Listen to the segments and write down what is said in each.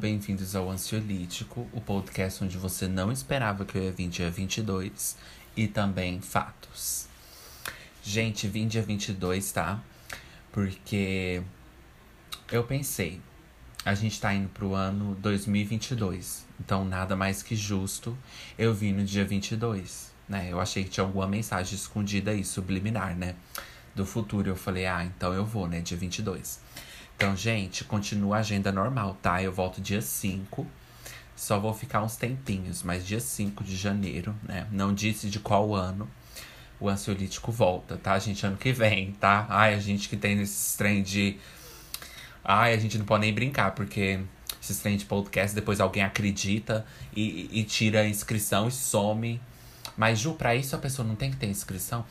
bem-vindos ao Ansiolítico, o podcast onde você não esperava que eu ia vir dia 22 e também fatos. Gente, vim dia 22, tá? Porque eu pensei, a gente tá indo pro ano 2022, então nada mais que justo eu vim no dia 22, né? Eu achei que tinha alguma mensagem escondida aí, subliminar, né? Do futuro. Eu falei, ah, então eu vou, né? Dia 22. Então, gente, continua a agenda normal, tá? Eu volto dia 5. Só vou ficar uns tempinhos, mas dia 5 de janeiro, né? Não disse de qual ano o ansiolítico volta, tá, gente? Ano que vem, tá? Ai, a gente que tem esse trem de. Ai, a gente não pode nem brincar, porque esses trem de podcast, depois alguém acredita e, e tira a inscrição e some. Mas, Ju, pra isso a pessoa não tem que ter inscrição?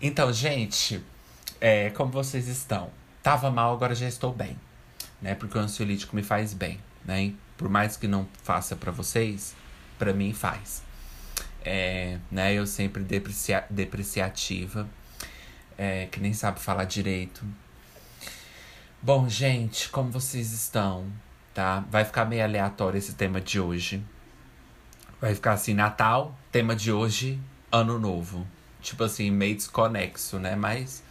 Então, gente, é, como vocês estão? Tava mal, agora já estou bem. Né? Porque o ansiolítico me faz bem. Né? Por mais que não faça para vocês, para mim faz. É, né? Eu sempre deprecia depreciativa, é, que nem sabe falar direito. Bom, gente, como vocês estão? Tá? Vai ficar meio aleatório esse tema de hoje. Vai ficar assim, Natal, tema de hoje, Ano Novo. Tipo assim, meio desconexo, né? Mas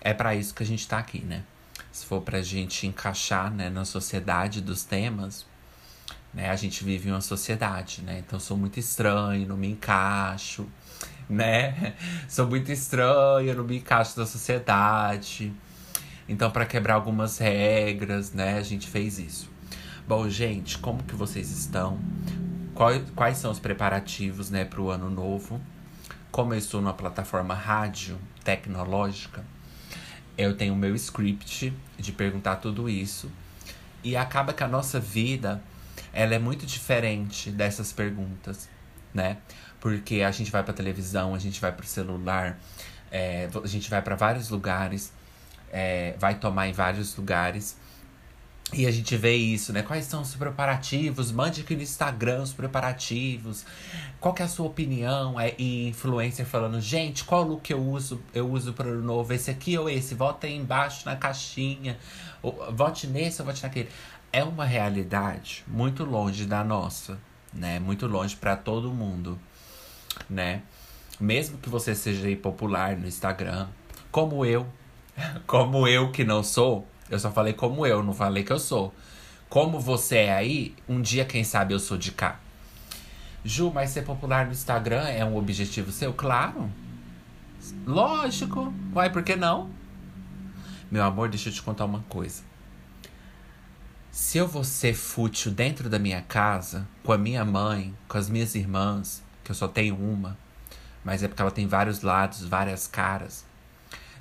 é para isso que a gente tá aqui, né? Se for pra gente encaixar, né, na sociedade dos temas, né? A gente vive em uma sociedade, né? Então sou muito estranho, não me encaixo, né? Sou muito estranho, não me encaixo na sociedade. Então, para quebrar algumas regras, né, a gente fez isso. Bom, gente, como que vocês estão? Quais, quais são os preparativos, né, para o ano novo? Como eu estou numa plataforma rádio tecnológica, eu tenho o meu script de perguntar tudo isso. E acaba que a nossa vida, ela é muito diferente dessas perguntas, né? Porque a gente vai pra televisão, a gente vai pro celular, é, a gente vai para vários lugares, é, vai tomar em vários lugares. E a gente vê isso, né? Quais são os preparativos? Mande aqui no Instagram os preparativos. Qual que é a sua opinião? É, e influencer falando, gente, qual look eu uso? Eu uso para o novo, esse aqui ou esse? Volta aí embaixo na caixinha. vote nesse ou vote naquele. É uma realidade muito longe da nossa, né? Muito longe para todo mundo, né? Mesmo que você seja popular no Instagram, como eu, como eu que não sou, eu só falei como eu, não falei que eu sou. Como você é aí, um dia, quem sabe, eu sou de cá. Ju, mas ser popular no Instagram é um objetivo seu? Claro. Lógico. Uai, por que não? Meu amor, deixa eu te contar uma coisa. Se eu vou ser fútil dentro da minha casa, com a minha mãe, com as minhas irmãs, que eu só tenho uma, mas é porque ela tem vários lados, várias caras.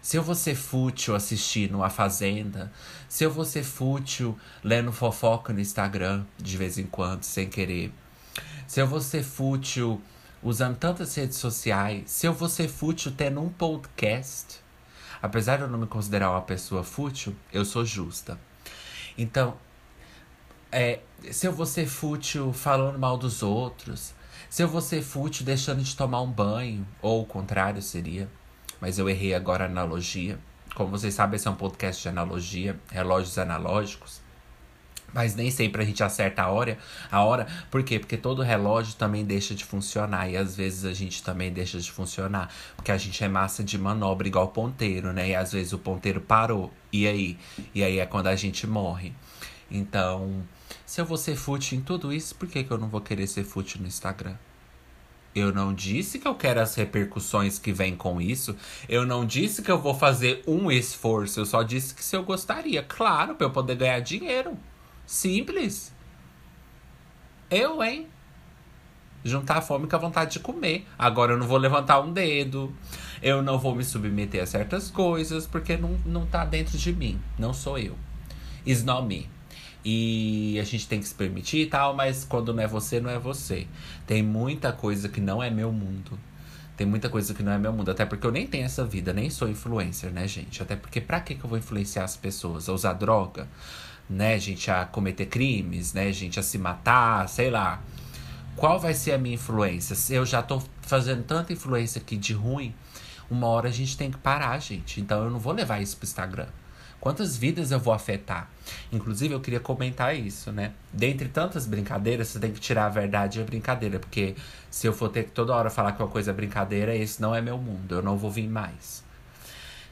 Se eu vou ser fútil assistindo A Fazenda, se eu vou ser fútil lendo fofoca no Instagram de vez em quando, sem querer, se eu vou ser fútil usando tantas redes sociais, se eu vou ser fútil tendo um podcast, apesar de eu não me considerar uma pessoa fútil, eu sou justa. Então, é, se eu vou ser fútil falando mal dos outros, se eu vou ser fútil deixando de tomar um banho, ou o contrário seria mas eu errei agora a analogia. Como vocês sabem, esse é um podcast de analogia, relógios analógicos. Mas nem sempre a gente acerta a hora, a hora. Por quê? Porque todo relógio também deixa de funcionar. E às vezes a gente também deixa de funcionar. Porque a gente é massa de manobra, igual ponteiro, né? E às vezes o ponteiro parou. E aí? E aí é quando a gente morre. Então, se eu vou ser fútil em tudo isso, por que, que eu não vou querer ser fútil no Instagram? Eu não disse que eu quero as repercussões que vêm com isso. Eu não disse que eu vou fazer um esforço. Eu só disse que se eu gostaria. Claro, para eu poder ganhar dinheiro. Simples. Eu, hein? Juntar a fome com a vontade de comer. Agora eu não vou levantar um dedo. Eu não vou me submeter a certas coisas porque não, não tá dentro de mim. Não sou eu. It's not me. E a gente tem que se permitir e tal, mas quando não é você, não é você. Tem muita coisa que não é meu mundo. Tem muita coisa que não é meu mundo. Até porque eu nem tenho essa vida, nem sou influencer, né, gente? Até porque pra que, que eu vou influenciar as pessoas? A usar droga, né, gente? A cometer crimes, né, gente? A se matar, sei lá. Qual vai ser a minha influência? Se eu já tô fazendo tanta influência aqui de ruim, uma hora a gente tem que parar, gente. Então eu não vou levar isso pro Instagram. Quantas vidas eu vou afetar? Inclusive, eu queria comentar isso, né? Dentre tantas brincadeiras, você tem que tirar a verdade e a brincadeira. Porque se eu for ter que toda hora falar que uma coisa é brincadeira, esse não é meu mundo. Eu não vou vir mais.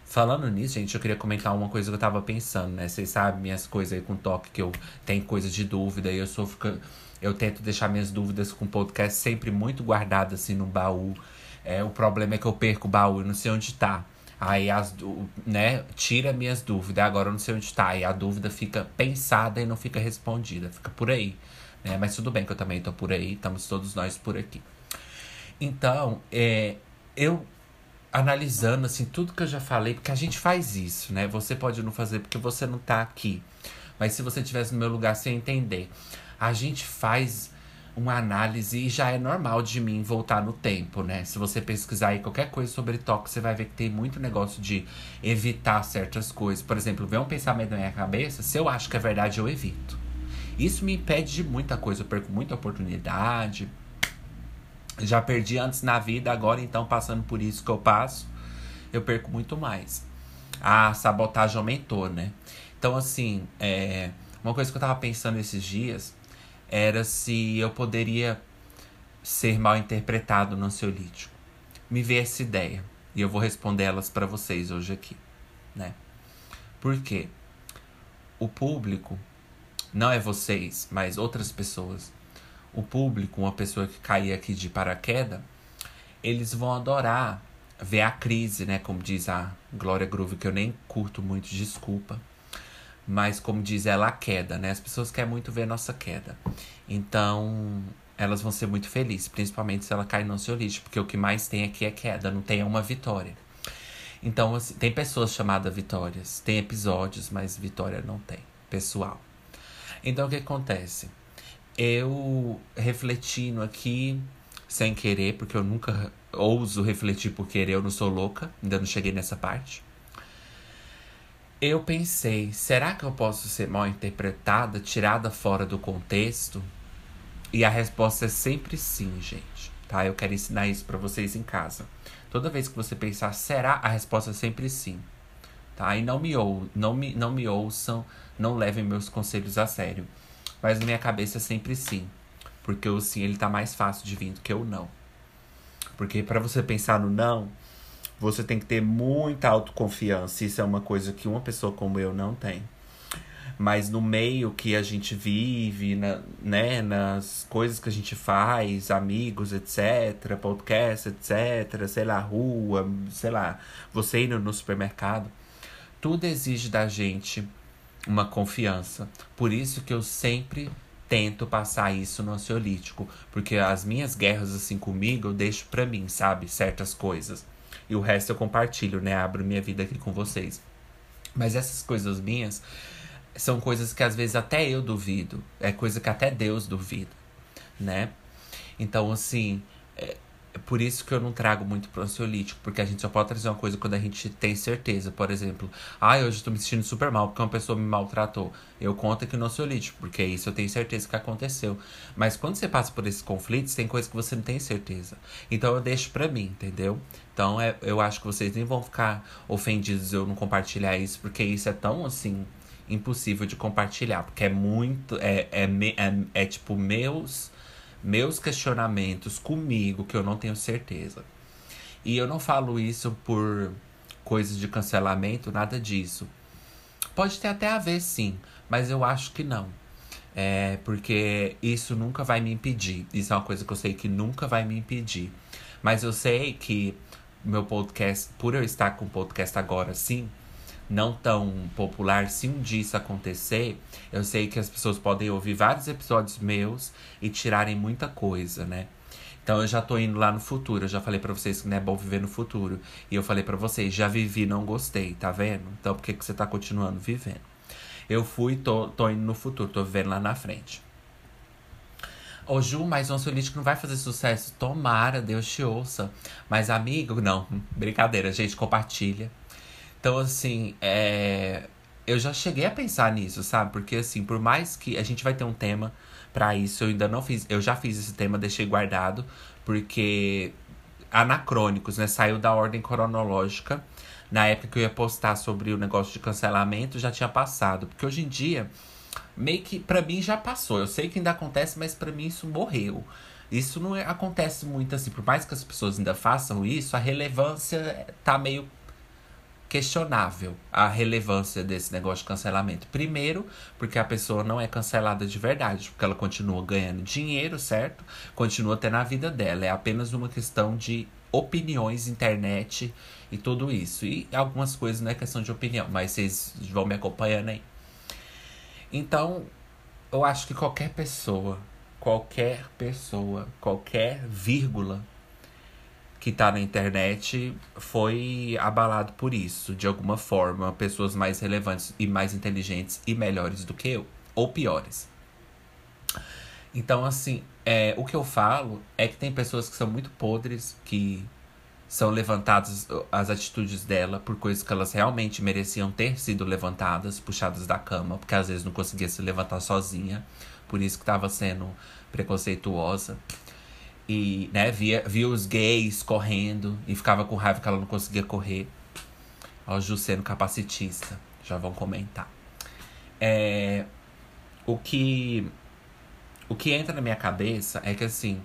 Falando nisso, gente, eu queria comentar uma coisa que eu tava pensando, né? Vocês sabem minhas coisas aí com toque, que eu tenho coisas de dúvida e eu sou fica... Eu tento deixar minhas dúvidas com o podcast sempre muito guardadas assim no baú. É, o problema é que eu perco o baú e não sei onde tá. Aí as né, tira minhas dúvidas, agora eu não sei onde tá. Aí a dúvida fica pensada e não fica respondida, fica por aí. Né? Mas tudo bem que eu também tô por aí, estamos todos nós por aqui. Então, é, eu analisando assim tudo que eu já falei, porque a gente faz isso, né? Você pode não fazer porque você não tá aqui. Mas se você estivesse no meu lugar, você ia entender. A gente faz uma análise e já é normal de mim voltar no tempo, né? Se você pesquisar aí qualquer coisa sobre toque, você vai ver que tem muito negócio de evitar certas coisas. Por exemplo, vem um pensamento na minha cabeça, se eu acho que é verdade, eu evito. Isso me impede de muita coisa, eu perco muita oportunidade, já perdi antes na vida, agora então passando por isso que eu passo, eu perco muito mais. A sabotagem aumentou, né? Então, assim, é, uma coisa que eu tava pensando esses dias era se eu poderia ser mal interpretado no ansiolítico. Me veio essa ideia e eu vou responder elas para vocês hoje aqui, né? Por quê? O público não é vocês, mas outras pessoas o público, uma pessoa que cair aqui de paraquedas, eles vão adorar ver a crise, né? Como diz a Glória Groove, que eu nem curto muito, desculpa. Mas como diz ela, a queda, né? As pessoas querem muito ver a nossa queda. Então, elas vão ser muito felizes, principalmente se ela cair no ansiolítico, porque o que mais tem aqui é queda, não tem uma vitória. Então, assim, tem pessoas chamadas vitórias, tem episódios, mas vitória não tem, pessoal. Então, o que acontece? eu refletindo aqui, sem querer, porque eu nunca ouso refletir por querer, eu não sou louca, ainda não cheguei nessa parte. Eu pensei, será que eu posso ser mal interpretada, tirada fora do contexto? E a resposta é sempre sim, gente. Tá? Eu quero ensinar isso para vocês em casa. Toda vez que você pensar, será? A resposta é sempre sim. Tá? E não me, ou, não me, não me ouçam, não levem meus conselhos a sério. Mas na minha cabeça é sempre sim. Porque o sim ele tá mais fácil de vir do que o não. Porque para você pensar no não, você tem que ter muita autoconfiança. Isso é uma coisa que uma pessoa como eu não tem. Mas no meio que a gente vive, na, né, nas coisas que a gente faz, amigos, etc., podcast, etc., sei lá, rua, sei lá, você indo no supermercado, tudo exige da gente uma confiança. Por isso que eu sempre tento passar isso no ansiolítico, porque as minhas guerras assim comigo eu deixo para mim, sabe, certas coisas. E o resto eu compartilho, né? Abro minha vida aqui com vocês. Mas essas coisas minhas são coisas que às vezes até eu duvido, é coisa que até Deus duvida, né? Então, assim, é, é por isso que eu não trago muito pro ansiolítico, porque a gente só pode trazer uma coisa quando a gente tem certeza. Por exemplo, ah, hoje eu tô me sentindo super mal porque uma pessoa me maltratou. Eu conto aqui no ansiolítico, porque isso eu tenho certeza que aconteceu. Mas quando você passa por esses conflitos, tem coisas que você não tem certeza. Então eu deixo pra mim, entendeu? Então é, eu acho que vocês nem vão ficar ofendidos eu não compartilhar isso, porque isso é tão assim impossível de compartilhar, porque é muito. É, é, é, é tipo meus meus questionamentos comigo que eu não tenho certeza. E eu não falo isso por coisas de cancelamento, nada disso. Pode ter até a ver, sim, mas eu acho que não. É porque isso nunca vai me impedir. Isso é uma coisa que eu sei que nunca vai me impedir. Mas eu sei que meu podcast, por eu estar com o podcast agora, sim, não tão popular, se um dia isso acontecer, eu sei que as pessoas podem ouvir vários episódios meus e tirarem muita coisa, né? Então eu já tô indo lá no futuro. Eu já falei para vocês que não é bom viver no futuro. E eu falei para vocês, já vivi, não gostei, tá vendo? Então por que, que você tá continuando vivendo? Eu fui, tô, tô indo no futuro, tô vivendo lá na frente. Ô Ju, mas o ansiolítico não vai fazer sucesso. Tomara, Deus te ouça. Mas amigo, não. Brincadeira, gente, compartilha. Então, assim, é... eu já cheguei a pensar nisso, sabe? Porque, assim, por mais que a gente vai ter um tema para isso, eu ainda não fiz. Eu já fiz esse tema, deixei guardado, porque anacrônicos, né? Saiu da ordem cronológica. Na época que eu ia postar sobre o negócio de cancelamento, já tinha passado. Porque hoje em dia, meio que pra mim já passou. Eu sei que ainda acontece, mas pra mim isso morreu. Isso não é, acontece muito assim. Por mais que as pessoas ainda façam isso, a relevância tá meio questionável a relevância desse negócio de cancelamento. Primeiro, porque a pessoa não é cancelada de verdade, porque ela continua ganhando dinheiro, certo? Continua tendo a vida dela. É apenas uma questão de opiniões, internet e tudo isso. E algumas coisas não é questão de opinião, mas vocês vão me acompanhando aí. Então, eu acho que qualquer pessoa, qualquer pessoa, qualquer vírgula que tá na internet foi abalado por isso, de alguma forma. Pessoas mais relevantes e mais inteligentes e melhores do que eu, ou piores. Então, assim, é, o que eu falo é que tem pessoas que são muito podres, que são levantadas as atitudes dela por coisas que elas realmente mereciam ter sido levantadas, puxadas da cama, porque às vezes não conseguia se levantar sozinha, por isso que estava sendo preconceituosa. E, né, via, via os gays correndo e ficava com raiva que ela não conseguia correr. Ó, Ju sendo capacitista. Já vão comentar. É, o que o que entra na minha cabeça é que assim,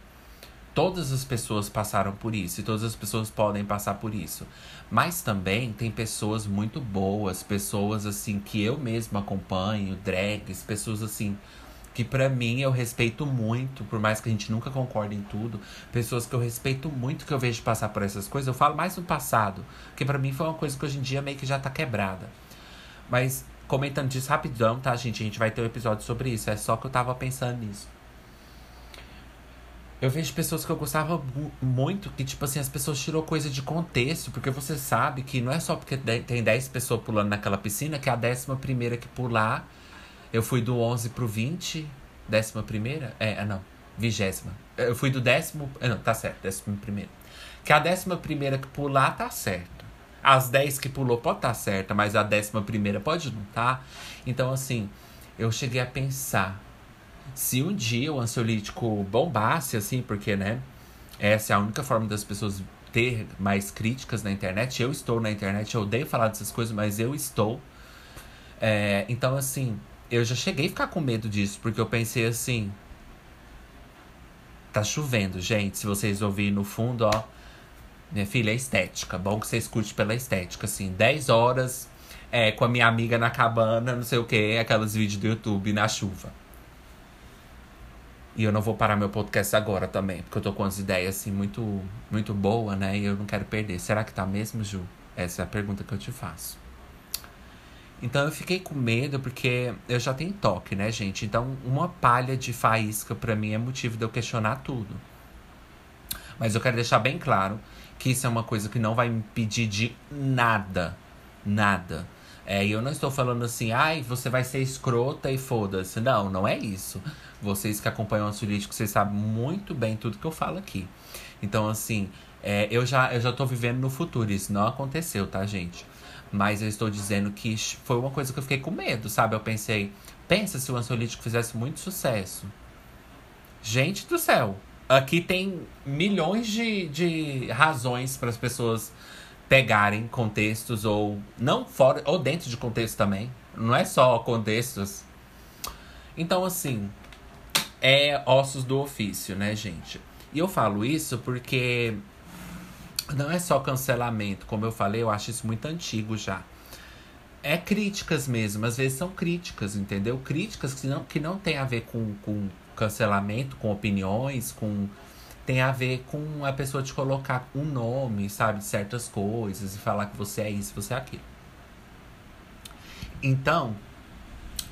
todas as pessoas passaram por isso e todas as pessoas podem passar por isso. Mas também tem pessoas muito boas, pessoas assim que eu mesmo acompanho, drags, pessoas assim que para mim eu respeito muito, por mais que a gente nunca concorde em tudo, pessoas que eu respeito muito que eu vejo passar por essas coisas, eu falo mais no passado, que para mim foi uma coisa que hoje em dia meio que já tá quebrada. Mas comentando disso rapidão, tá, gente? A gente vai ter um episódio sobre isso, é só que eu tava pensando nisso. Eu vejo pessoas que eu gostava muito, que, tipo assim, as pessoas tirou coisa de contexto, porque você sabe que não é só porque tem 10 pessoas pulando naquela piscina que a décima primeira que pular eu fui do 11 pro 20, décima primeira? É, ah, não, vigésima. Eu fui do décimo, ah, não, tá certo, décima primeira. Que a décima primeira que pular tá certo. As 10 que pulou pode estar tá certa, mas a décima primeira pode não tá. Então, assim, eu cheguei a pensar. Se um dia o ansiolítico bombasse, assim, porque, né? Essa é a única forma das pessoas ter mais críticas na internet. Eu estou na internet, eu odeio falar dessas coisas, mas eu estou. É, então, assim, eu já cheguei a ficar com medo disso, porque eu pensei assim. Tá chovendo, gente. Se vocês ouvirem no fundo, ó. Minha filha, é estética. Bom que você escute pela estética, assim. 10 horas é, com a minha amiga na cabana, não sei o que, aqueles vídeos do YouTube na chuva. E eu não vou parar meu podcast agora também, porque eu tô com umas ideias assim muito, muito boas, né? E eu não quero perder. Será que tá mesmo, Ju? Essa é a pergunta que eu te faço. Então eu fiquei com medo porque eu já tenho toque, né, gente? Então uma palha de faísca para mim é motivo de eu questionar tudo. Mas eu quero deixar bem claro que isso é uma coisa que não vai me impedir de nada. Nada. É, e eu não estou falando assim, ai, você vai ser escrota e foda-se. Não, não é isso. Vocês que acompanham o Ansiolítico, vocês sabem muito bem tudo que eu falo aqui. Então, assim, é, eu, já, eu já tô vivendo no futuro. Isso não aconteceu, tá, gente? Mas eu estou dizendo que foi uma coisa que eu fiquei com medo, sabe? Eu pensei, pensa se o ansiolítico fizesse muito sucesso. Gente do céu, aqui tem milhões de, de razões para as pessoas pegarem contextos ou não fora ou dentro de contexto também. Não é só contextos. Então assim, é ossos do ofício, né, gente? E eu falo isso porque não é só cancelamento, como eu falei, eu acho isso muito antigo já. É críticas mesmo, às vezes são críticas, entendeu? Críticas que não, que não tem a ver com, com cancelamento, com opiniões, com. Tem a ver com a pessoa te colocar um nome, sabe, de certas coisas e falar que você é isso, você é aquilo. Então,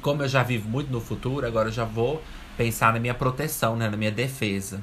como eu já vivo muito no futuro, agora eu já vou pensar na minha proteção, né, na minha defesa.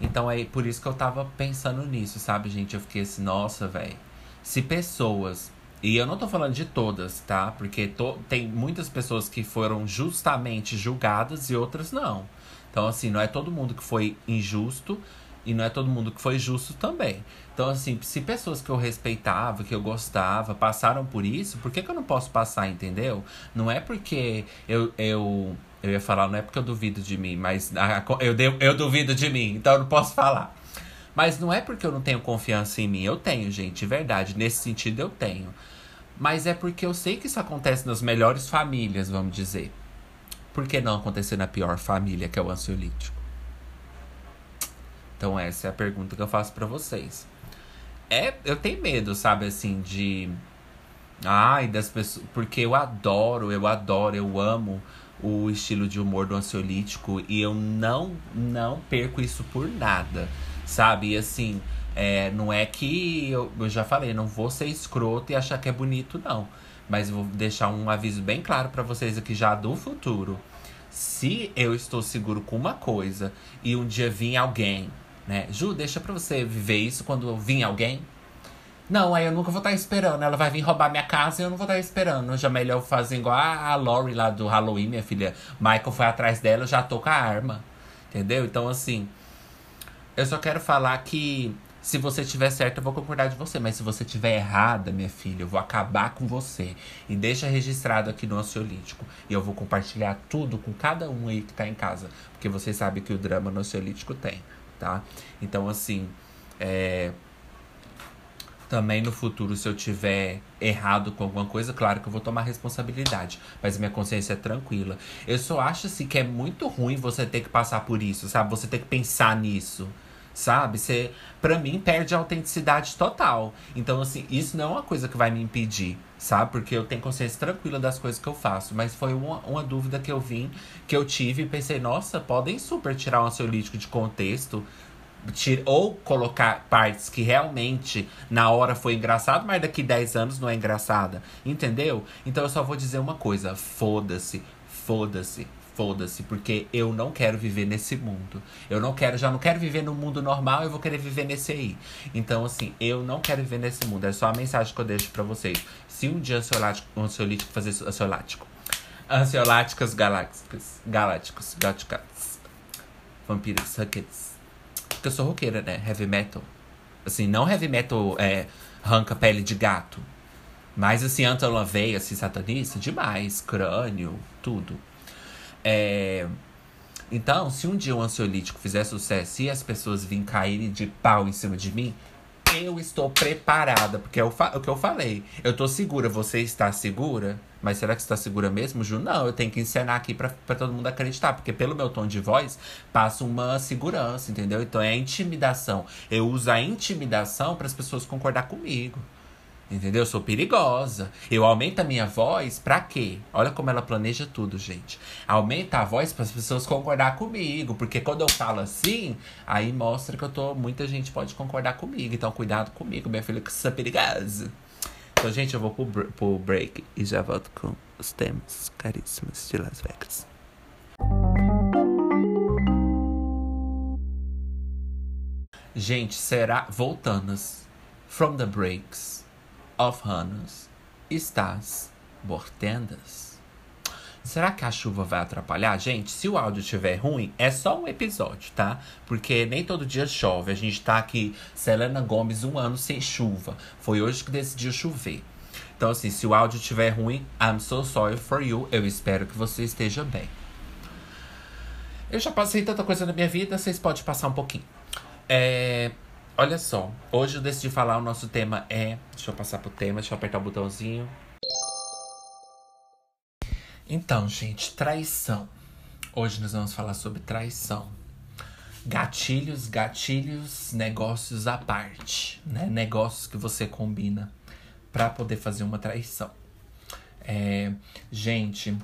Então é por isso que eu tava pensando nisso, sabe, gente? Eu fiquei assim, nossa, velho. Se pessoas. E eu não tô falando de todas, tá? Porque to, tem muitas pessoas que foram justamente julgadas e outras não. Então, assim, não é todo mundo que foi injusto e não é todo mundo que foi justo também. Então, assim, se pessoas que eu respeitava, que eu gostava, passaram por isso, por que, que eu não posso passar, entendeu? Não é porque eu, eu eu ia falar, não é porque eu duvido de mim, mas eu, eu duvido de mim, então eu não posso falar. Mas não é porque eu não tenho confiança em mim. Eu tenho, gente, verdade. Nesse sentido, eu tenho. Mas é porque eu sei que isso acontece nas melhores famílias, vamos dizer. Por que não acontecer na pior família, que é o ansiolítico? Então, essa é a pergunta que eu faço para vocês. É, eu tenho medo, sabe, assim, de. Ai, das pessoas. Porque eu adoro, eu adoro, eu amo o estilo de humor do ansiolítico e eu não, não perco isso por nada, sabe? E assim, é, não é que eu, eu já falei, não vou ser escroto e achar que é bonito, não. Mas vou deixar um aviso bem claro para vocês aqui já do futuro. Se eu estou seguro com uma coisa e um dia vir alguém, né? Ju, deixa pra você viver isso quando vir alguém. Não, aí eu nunca vou estar esperando. Ela vai vir roubar minha casa e eu não vou estar esperando. Já melhor fazer igual a, Lori lá do Halloween, minha filha. Michael foi atrás dela, eu já tô com a arma. Entendeu? Então, assim. Eu só quero falar que se você tiver certo, eu vou concordar de você. Mas se você tiver errada, minha filha, eu vou acabar com você. E deixa registrado aqui no ansiolítico. E eu vou compartilhar tudo com cada um aí que tá em casa. Porque você sabe que o drama no ansiolítico tem, tá? Então, assim. É, também no futuro, se eu tiver errado com alguma coisa, claro que eu vou tomar responsabilidade. Mas minha consciência é tranquila. Eu só acho assim que é muito ruim você ter que passar por isso, sabe? Você ter que pensar nisso. Sabe? Você, pra mim, perde a autenticidade total. Então, assim, isso não é uma coisa que vai me impedir, sabe? Porque eu tenho consciência tranquila das coisas que eu faço. Mas foi uma, uma dúvida que eu vim, que eu tive e pensei, nossa, podem super tirar um ansiolítico de contexto ou colocar partes que realmente na hora foi engraçado, mas daqui 10 anos não é engraçada. Entendeu? Então eu só vou dizer uma coisa: foda-se, foda-se, foda-se, porque eu não quero viver nesse mundo. Eu não quero, já não quero viver no mundo normal, eu vou querer viver nesse aí. Então, assim, eu não quero viver nesse mundo. É só a mensagem que eu deixo para vocês. Se um dia ansiolítico, ansiolítico fazer ansiolítico. Ansioláticas galácticas. Galácticos. Gaticats. Vampiros, huckets porque eu sou roqueira, né? Heavy metal. Assim, não heavy metal é, arranca pele de gato. Mas assim, Antônio veia, assim, satanista, demais. Crânio, tudo. É... Então, se um dia o um ansiolítico fizer sucesso e as pessoas virem caírem de pau em cima de mim, eu estou preparada. Porque é o, o que eu falei. Eu tô segura, você está segura? Mas será que você está segura mesmo, Ju? Não, eu tenho que encenar aqui para todo mundo acreditar. Porque pelo meu tom de voz, passa uma segurança, entendeu? Então é a intimidação. Eu uso a intimidação para as pessoas concordar comigo. Entendeu? Eu sou perigosa. Eu aumento a minha voz pra quê? Olha como ela planeja tudo, gente. Aumenta a voz para as pessoas concordar comigo. Porque quando eu falo assim, aí mostra que eu tô. Muita gente pode concordar comigo. Então, cuidado comigo, minha filha, que você é perigosa. Então, gente, eu vou pro, pro break e já volto com os temas caríssimos de Las Vegas. Gente, será. Voltando. From the breaks of estás bortendas? Será que a chuva vai atrapalhar? Gente, se o áudio estiver ruim, é só um episódio, tá? Porque nem todo dia chove. A gente tá aqui, Selena Gomes, um ano sem chuva. Foi hoje que decidiu chover. Então, assim, se o áudio estiver ruim, I'm so sorry for you. Eu espero que você esteja bem. Eu já passei tanta coisa na minha vida, vocês podem passar um pouquinho. É, olha só, hoje eu decidi falar, o nosso tema é. Deixa eu passar pro tema, deixa eu apertar o botãozinho. Então, gente, traição. Hoje nós vamos falar sobre traição. Gatilhos, gatilhos, negócios à parte, né? Negócios que você combina para poder fazer uma traição. É, gente,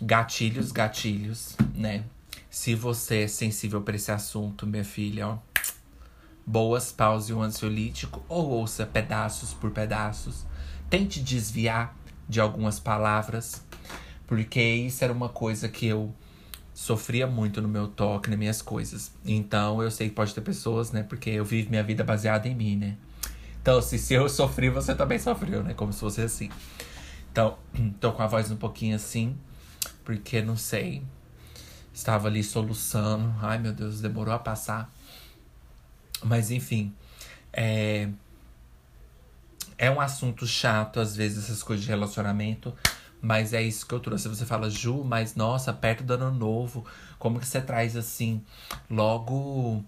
gatilhos, gatilhos, né? Se você é sensível para esse assunto, minha filha, ó, boas pause o ansiolítico ou ouça pedaços por pedaços. Tente desviar de algumas palavras porque isso era uma coisa que eu sofria muito no meu toque, nas minhas coisas. Então eu sei que pode ter pessoas, né? Porque eu vivo minha vida baseada em mim, né? Então, se, se eu sofri, você também sofreu, né? Como se fosse assim. Então, tô com a voz um pouquinho assim, porque não sei. Estava ali soluçando. Ai, meu Deus, demorou a passar. Mas enfim. É, é um assunto chato, às vezes, essas coisas de relacionamento. Mas é isso que eu trouxe. Você fala, Ju, mas nossa, perto do ano novo, como que você traz assim, logo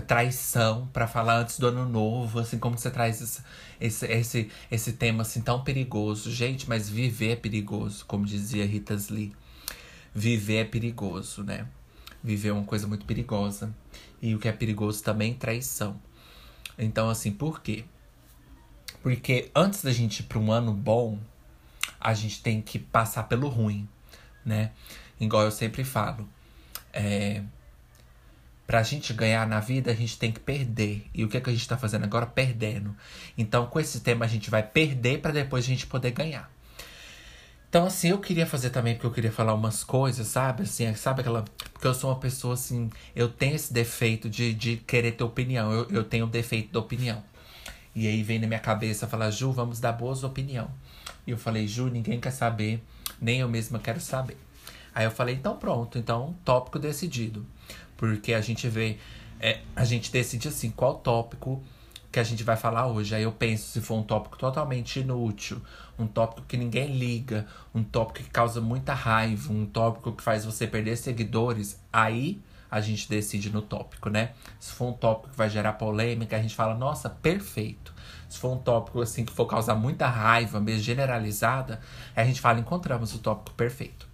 traição para falar antes do ano novo, assim como você traz esse, esse, esse, esse tema assim tão perigoso. Gente, mas viver é perigoso, como dizia Rita Lee. Viver é perigoso, né? Viver é uma coisa muito perigosa. E o que é perigoso também é traição. Então, assim, por quê? Porque antes da gente ir para um ano bom, a gente tem que passar pelo ruim, né? Igual eu sempre falo. É, pra gente ganhar na vida, a gente tem que perder. E o que, é que a gente tá fazendo agora? Perdendo. Então, com esse tema, a gente vai perder para depois a gente poder ganhar. Então, assim, eu queria fazer também, porque eu queria falar umas coisas, sabe? Assim, sabe aquela. Porque eu sou uma pessoa, assim, eu tenho esse defeito de, de querer ter opinião. Eu, eu tenho o defeito da opinião. E aí vem na minha cabeça falar, Ju, vamos dar boas opinião. E eu falei, Ju, ninguém quer saber, nem eu mesma quero saber. Aí eu falei, então pronto, então tópico decidido. Porque a gente vê, é, a gente decide assim, qual tópico que a gente vai falar hoje. Aí eu penso se for um tópico totalmente inútil, um tópico que ninguém liga, um tópico que causa muita raiva, um tópico que faz você perder seguidores, aí a gente decide no tópico, né? Se for um tópico que vai gerar polêmica, a gente fala, nossa, perfeito. Se for um tópico assim que for causar muita raiva, mesmo generalizada, a gente fala, encontramos o tópico perfeito.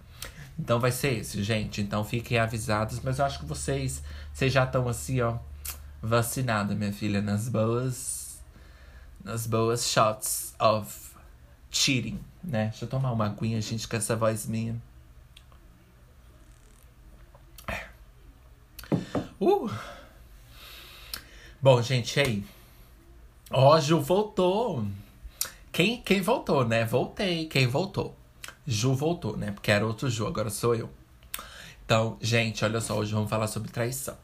Então vai ser esse, gente. Então fiquem avisados, mas eu acho que vocês, vocês já estão assim, ó, vacinada, minha filha, nas boas nas boas shots of cheating, né? Deixa eu tomar uma aguinha, gente, com essa voz minha. Uh! Bom, gente, aí. Ó, Ju voltou. Quem, quem voltou, né? Voltei. Quem voltou? Ju voltou, né? Porque era outro Ju, agora sou eu. Então, gente, olha só, hoje vamos falar sobre traição,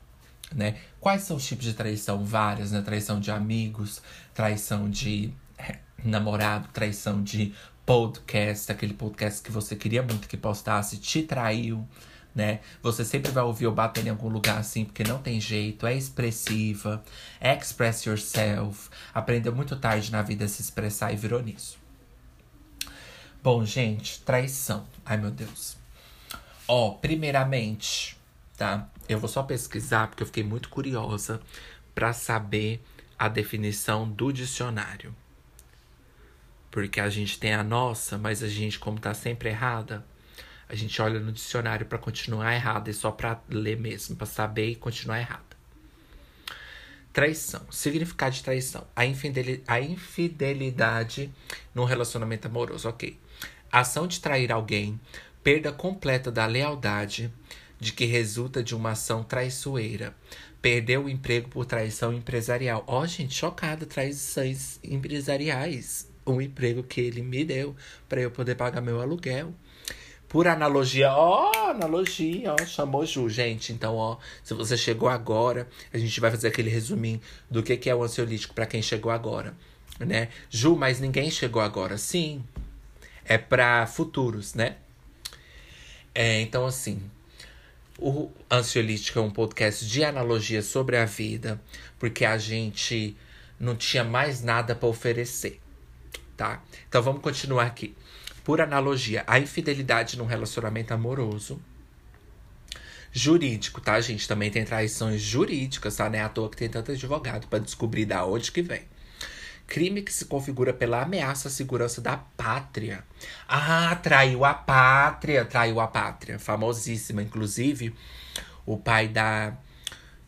né? Quais são os tipos de traição? Várias, né? Traição de amigos, traição de é, namorado, traição de podcast, aquele podcast que você queria muito que postasse, te traiu né? Você sempre vai ouvir eu bater em algum lugar assim, porque não tem jeito, é expressiva, é express yourself, aprendeu muito tarde na vida a se expressar e virou nisso. Bom, gente, traição. Ai, meu Deus. Ó, primeiramente, tá? Eu vou só pesquisar porque eu fiquei muito curiosa para saber a definição do dicionário. Porque a gente tem a nossa, mas a gente, como tá sempre errada, a gente olha no dicionário para continuar errado, e só para ler mesmo, para saber e continuar errado. Traição. Significado de traição. A, infideli a infidelidade no relacionamento amoroso. Ok. Ação de trair alguém, perda completa da lealdade, de que resulta de uma ação traiçoeira. Perdeu o emprego por traição empresarial. Ó, oh, gente, chocada, traições empresariais. Um emprego que ele me deu para eu poder pagar meu aluguel. Por analogia, ó, analogia, ó, chamou Ju, gente. Então, ó, se você chegou agora, a gente vai fazer aquele resuminho do que, que é o ansiolítico para quem chegou agora, né? Ju, mas ninguém chegou agora. Sim, é para futuros, né? É, então, assim, o Ansiolítico é um podcast de analogia sobre a vida, porque a gente não tinha mais nada para oferecer, tá? Então vamos continuar aqui. Por analogia, a infidelidade num relacionamento amoroso. Jurídico, tá, gente? Também tem traições jurídicas, tá? Não é à toa que tem tanto advogado para descobrir da onde que vem. Crime que se configura pela ameaça à segurança da pátria. Ah, traiu a pátria, traiu a pátria. Famosíssima, inclusive, o pai da.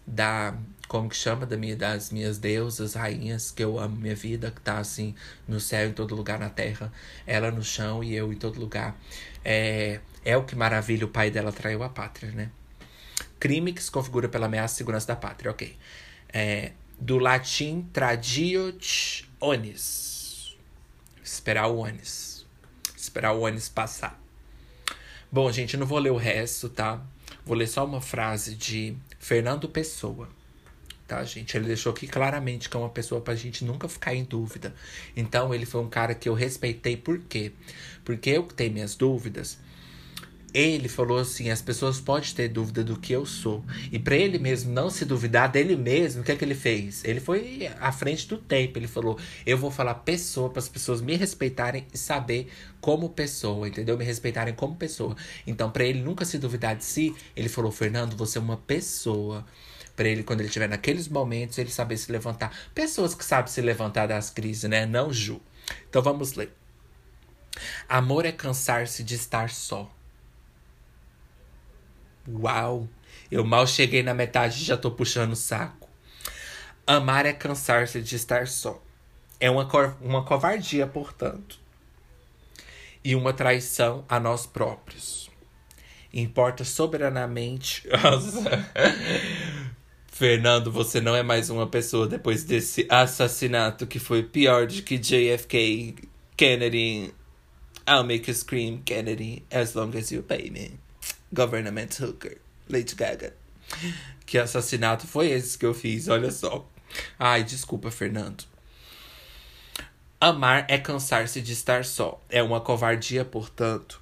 da como que chama da minha, das minhas deusas, rainhas, que eu amo minha vida, que tá assim no céu, em todo lugar na terra, ela no chão e eu em todo lugar. É, é o que maravilha, o pai dela traiu a pátria, né? Crime que se configura pela ameaça à segurança da pátria, ok. É, do latim tradiot onis. Esperar o onis. Esperar o onis passar. Bom, gente, não vou ler o resto, tá? Vou ler só uma frase de Fernando Pessoa tá, gente? Ele deixou aqui claramente que é uma pessoa pra gente nunca ficar em dúvida. Então, ele foi um cara que eu respeitei, por quê? Porque eu que tenho minhas dúvidas. Ele falou assim: as pessoas podem ter dúvida do que eu sou. E para ele mesmo não se duvidar dele mesmo, o que é que ele fez? Ele foi à frente do tempo. Ele falou: eu vou falar pessoa para as pessoas me respeitarem e saber como pessoa, entendeu? Me respeitarem como pessoa. Então, para ele nunca se duvidar de si, ele falou: Fernando, você é uma pessoa Pra ele, quando ele estiver naqueles momentos, ele saber se levantar. Pessoas que sabem se levantar das crises, né? Não Ju. Então vamos ler. Amor é cansar-se de estar só. Uau! Eu mal cheguei na metade e já tô puxando o saco. Amar é cansar-se de estar só. É uma, co uma covardia, portanto. E uma traição a nós próprios. Importa soberanamente. Fernando, você não é mais uma pessoa depois desse assassinato que foi pior do que JFK, Kennedy. I'll make you scream, Kennedy, as long as you pay me. Government hooker. Lady Gaga. Que assassinato foi esse que eu fiz? Olha só. Ai, desculpa, Fernando. Amar é cansar-se de estar só. É uma covardia, portanto,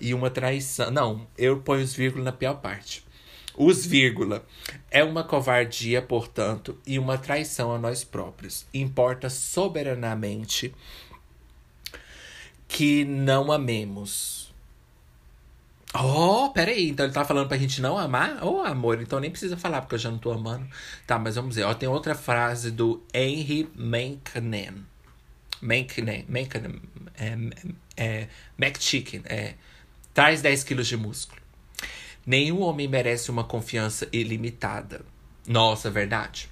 e uma traição. Não, eu ponho os vírgulas na pior parte. Os vírgula é uma covardia, portanto, e uma traição a nós próprios. Importa soberanamente que não amemos. Oh, peraí. Então ele tá falando pra gente não amar? Ô, oh, amor, então nem precisa falar, porque eu já não tô amando. Tá, mas vamos ver. Ó, tem outra frase do Henry Mencken. Mencken, Mencken, é, é, McChicken, é, traz 10 quilos de músculo. Nenhum homem merece uma confiança ilimitada. Nossa, verdade.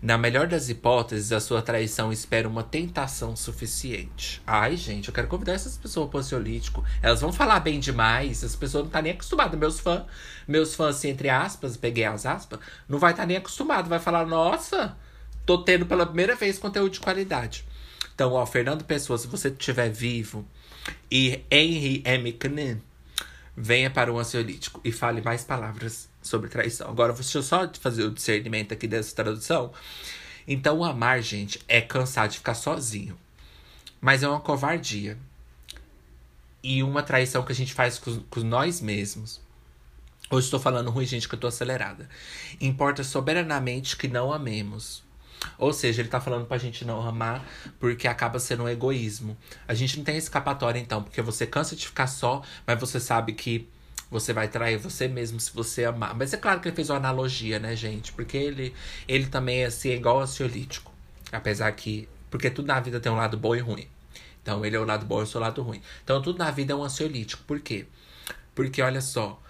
Na melhor das hipóteses, a sua traição espera uma tentação suficiente. Ai, gente, eu quero convidar essas pessoas para o ansiolítico. Elas vão falar bem demais. As pessoas não estão tá nem acostumadas. Meus fãs, meus fãs, assim, entre aspas, peguei as aspas, não vai estar tá nem acostumado. Vai falar, nossa, tô tendo pela primeira vez conteúdo de qualidade. Então, ó, Fernando Pessoa, se você estiver vivo, e Henry M. Knen, venha para o ansiolítico e fale mais palavras sobre traição. Agora, deixa eu só fazer o discernimento aqui dessa tradução. Então, amar, gente, é cansar de ficar sozinho. Mas é uma covardia. E uma traição que a gente faz com, com nós mesmos. Hoje estou falando ruim, gente, que eu estou acelerada. Importa soberanamente que não amemos. Ou seja, ele tá falando pra gente não amar porque acaba sendo um egoísmo. A gente não tem escapatória, então, porque você cansa de ficar só, mas você sabe que você vai trair você mesmo se você amar. Mas é claro que ele fez uma analogia, né, gente? Porque ele, ele também é assim, é igual ansiolítico. Apesar que. Porque tudo na vida tem um lado bom e ruim. Então, ele é o lado bom e sou o lado ruim. Então, tudo na vida é um ansiolítico. Por quê? Porque, olha só,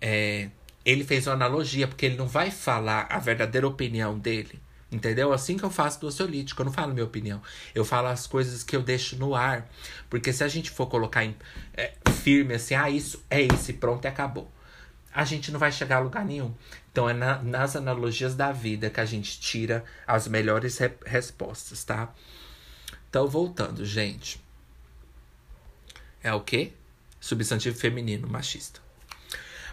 é, ele fez uma analogia, porque ele não vai falar a verdadeira opinião dele Entendeu? Assim que eu faço do ansiolítico, eu não falo minha opinião. Eu falo as coisas que eu deixo no ar. Porque se a gente for colocar em, é, firme assim, ah, isso é esse, pronto e acabou. A gente não vai chegar a lugar nenhum. Então é na, nas analogias da vida que a gente tira as melhores re respostas, tá? Então, voltando, gente. É o quê? Substantivo feminino, machista.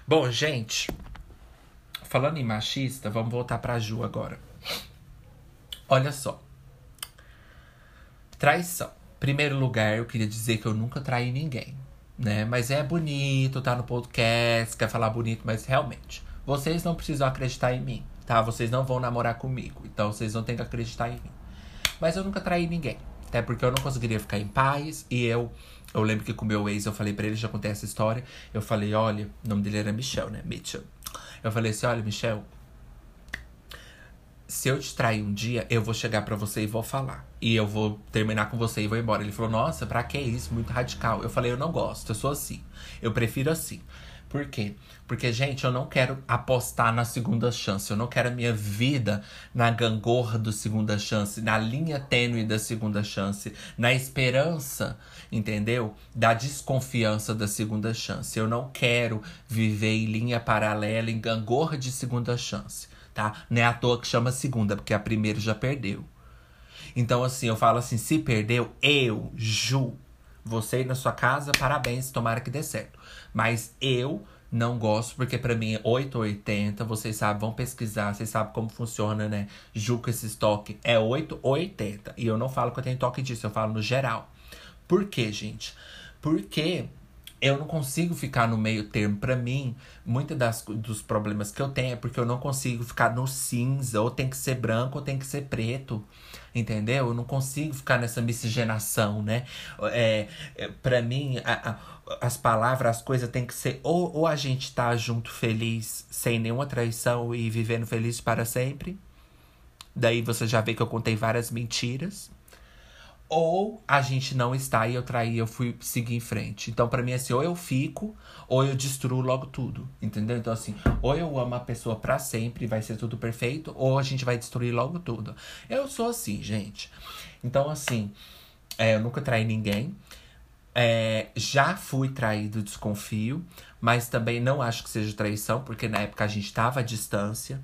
Bom, gente. Falando em machista, vamos voltar pra Ju agora. Olha só. Traição. Primeiro lugar, eu queria dizer que eu nunca traí ninguém, né? Mas é bonito, tá no podcast, quer falar bonito, mas realmente, vocês não precisam acreditar em mim, tá? Vocês não vão namorar comigo, então vocês não têm que acreditar em mim. Mas eu nunca traí ninguém, até porque eu não conseguiria ficar em paz e eu eu lembro que com meu ex eu falei para ele, já contei essa história. Eu falei, olha, o nome dele era Michel, né? Mitchell. Eu falei assim, olha, Michel, se eu te trair um dia, eu vou chegar para você e vou falar. E eu vou terminar com você e vou embora. Ele falou, nossa, pra que isso? Muito radical. Eu falei, eu não gosto, eu sou assim. Eu prefiro assim. Por quê? Porque, gente, eu não quero apostar na segunda chance. Eu não quero a minha vida na gangorra do segunda chance, na linha tênue da segunda chance, na esperança, entendeu? Da desconfiança da segunda chance. Eu não quero viver em linha paralela, em gangorra de segunda chance tá? Não é à toa que chama segunda, porque a primeira já perdeu. Então, assim, eu falo assim: se perdeu, eu, Ju, você na sua casa, parabéns, tomara que dê certo. Mas eu não gosto, porque para mim é 8 ou 80, vocês sabem, vão pesquisar, vocês sabem como funciona, né? Ju com esse estoque é 8 ou 80. E eu não falo que eu tenho toque disso, eu falo no geral. Por quê, gente? Porque eu não consigo ficar no meio termo. Para mim, muitos dos problemas que eu tenho é porque eu não consigo ficar no cinza, ou tem que ser branco, ou tem que ser preto. Entendeu? Eu não consigo ficar nessa miscigenação, né? É, é, para mim, a, a, as palavras, as coisas tem que ser ou, ou a gente tá junto feliz, sem nenhuma traição e vivendo feliz para sempre. Daí você já vê que eu contei várias mentiras. Ou a gente não está e eu traí, eu fui seguir em frente. Então, para mim, assim, ou eu fico, ou eu destruo logo tudo. Entendeu? Então, assim, ou eu amo a pessoa para sempre, vai ser tudo perfeito, ou a gente vai destruir logo tudo. Eu sou assim, gente. Então, assim, é, eu nunca traí ninguém. É, já fui traído, desconfio, mas também não acho que seja traição, porque na época a gente estava à distância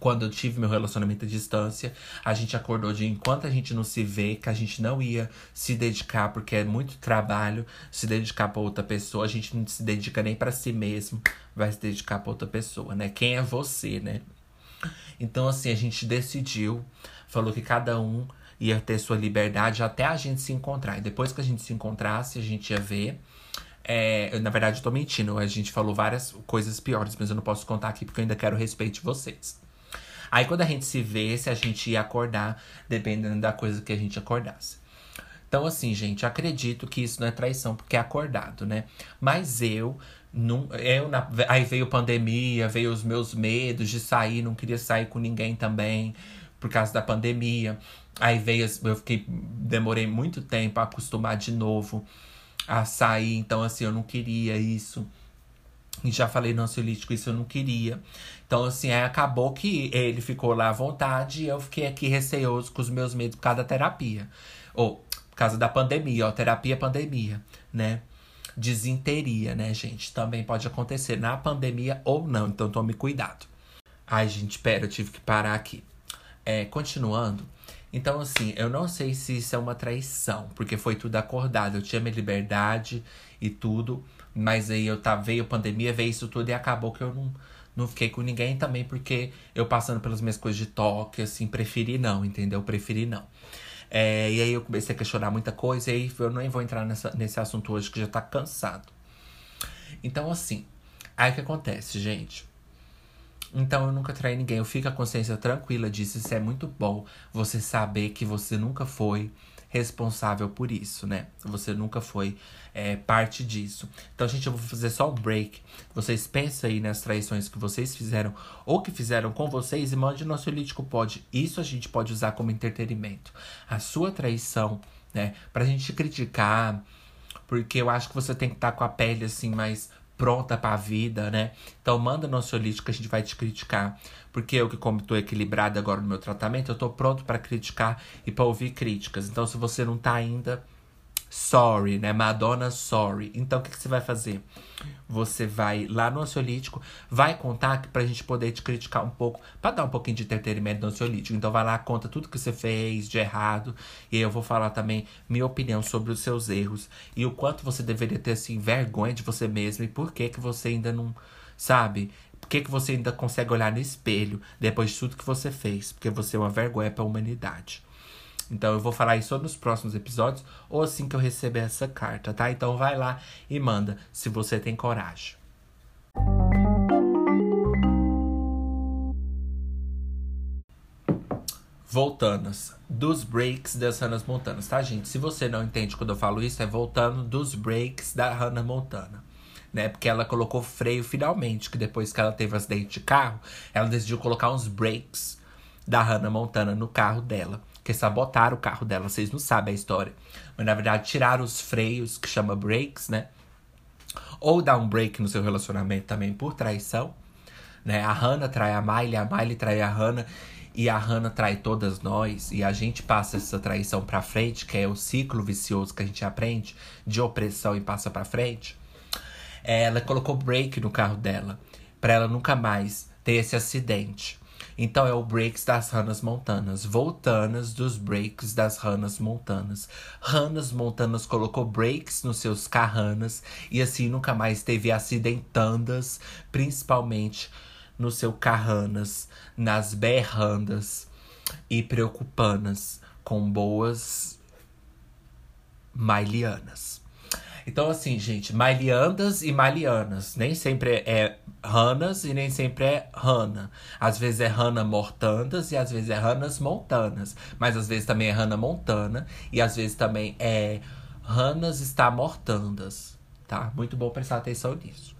quando eu tive meu relacionamento à distância, a gente acordou de enquanto a gente não se vê, que a gente não ia se dedicar, porque é muito trabalho se dedicar para outra pessoa, a gente não se dedica nem para si mesmo, vai se dedicar para outra pessoa, né? Quem é você, né? Então, assim, a gente decidiu, falou que cada um ia ter sua liberdade até a gente se encontrar. E depois que a gente se encontrasse, a gente ia ver. É, na verdade, eu tô mentindo. A gente falou várias coisas piores, mas eu não posso contar aqui porque eu ainda quero respeito de vocês. Aí quando a gente se vê, se a gente ia acordar, dependendo da coisa que a gente acordasse. Então, assim, gente, acredito que isso não é traição, porque é acordado, né? Mas eu. Não, eu na, aí veio pandemia, veio os meus medos de sair, não queria sair com ninguém também, por causa da pandemia. Aí veio, eu fiquei, demorei muito tempo a acostumar de novo a sair, então assim, eu não queria isso. E já falei no ansiolítico, isso eu não queria. Então, assim, aí acabou que ele ficou lá à vontade e eu fiquei aqui receoso com os meus medos por causa da terapia. Ou por causa da pandemia, ó, terapia pandemia, né? Desinteria, né, gente? Também pode acontecer na pandemia ou não, então tome cuidado. Ai, gente, pera, eu tive que parar aqui. É, continuando. Então, assim, eu não sei se isso é uma traição, porque foi tudo acordado. Eu tinha minha liberdade e tudo. Mas aí eu tá, veio pandemia, veio isso tudo e acabou que eu não, não fiquei com ninguém também, porque eu passando pelas minhas coisas de toque, assim, preferi não, entendeu? Preferi não. É, e aí eu comecei a questionar muita coisa, e aí eu nem vou entrar nessa, nesse assunto hoje que já tá cansado. Então, assim, aí o que acontece, gente? Então eu nunca traí ninguém. Eu fico a consciência tranquila disso. Isso é muito bom. Você saber que você nunca foi responsável por isso, né? Você nunca foi é, parte disso. Então, gente, eu vou fazer só um break. Vocês pensem aí nas traições que vocês fizeram ou que fizeram com vocês e mande no Ansiolítico Pode. Isso a gente pode usar como entretenimento. A sua traição, né? Pra gente criticar. Porque eu acho que você tem que estar tá com a pele assim mais pronta para a vida, né? Então manda no ansiolítico que a gente vai te criticar. Porque eu que como tô equilibrado agora no meu tratamento, eu tô pronto para criticar e para ouvir críticas. Então se você não tá ainda, sorry, né? Madonna sorry. Então o que, que você vai fazer? Você vai lá no ansiolítico, vai contar pra gente poder te criticar um pouco, para dar um pouquinho de entretenimento no ansiolítico. Então vai lá, conta tudo que você fez de errado. E eu vou falar também minha opinião sobre os seus erros. E o quanto você deveria ter, assim, vergonha de você mesmo. E por que que você ainda não, sabe? Que, que você ainda consegue olhar no espelho depois de tudo que você fez? Porque você é uma vergonha para a humanidade. Então eu vou falar isso nos próximos episódios ou assim que eu receber essa carta, tá? Então vai lá e manda, se você tem coragem. Voltanas. Dos breaks das Hannah Montanas, tá, gente? Se você não entende quando eu falo isso, é voltando dos breaks da Hannah Montana. Né? Porque ela colocou freio finalmente, que depois que ela teve um acidente de carro, ela decidiu colocar uns breaks da Hannah Montana no carro dela que sabotaram o carro dela. Vocês não sabem a história. Mas na verdade tiraram os freios, que chama brakes, né? Ou dar um break no seu relacionamento também por traição. Né? A Hannah trai a Miley, a Miley trai a Hannah. E a Hannah trai todas nós. E a gente passa essa traição pra frente, que é o ciclo vicioso que a gente aprende de opressão e passa pra frente. Ela colocou break no carro dela. para ela nunca mais ter esse acidente. Então é o breaks das Ranas Montanas, voltanas dos breaks das Ranas Montanas. Ranas Montanas colocou breaks nos seus carranas e assim nunca mais teve acidentandas, principalmente no seu carranas, nas berrandas e preocupanas com boas mailianas. Então, assim, gente, maliandas e malianas. Nem sempre é ranas e nem sempre é rana. Às vezes é rana mortandas e às vezes é ranas montanas. Mas às vezes também é rana montana e às vezes também é ranas está mortandas. Tá? Muito bom prestar atenção nisso.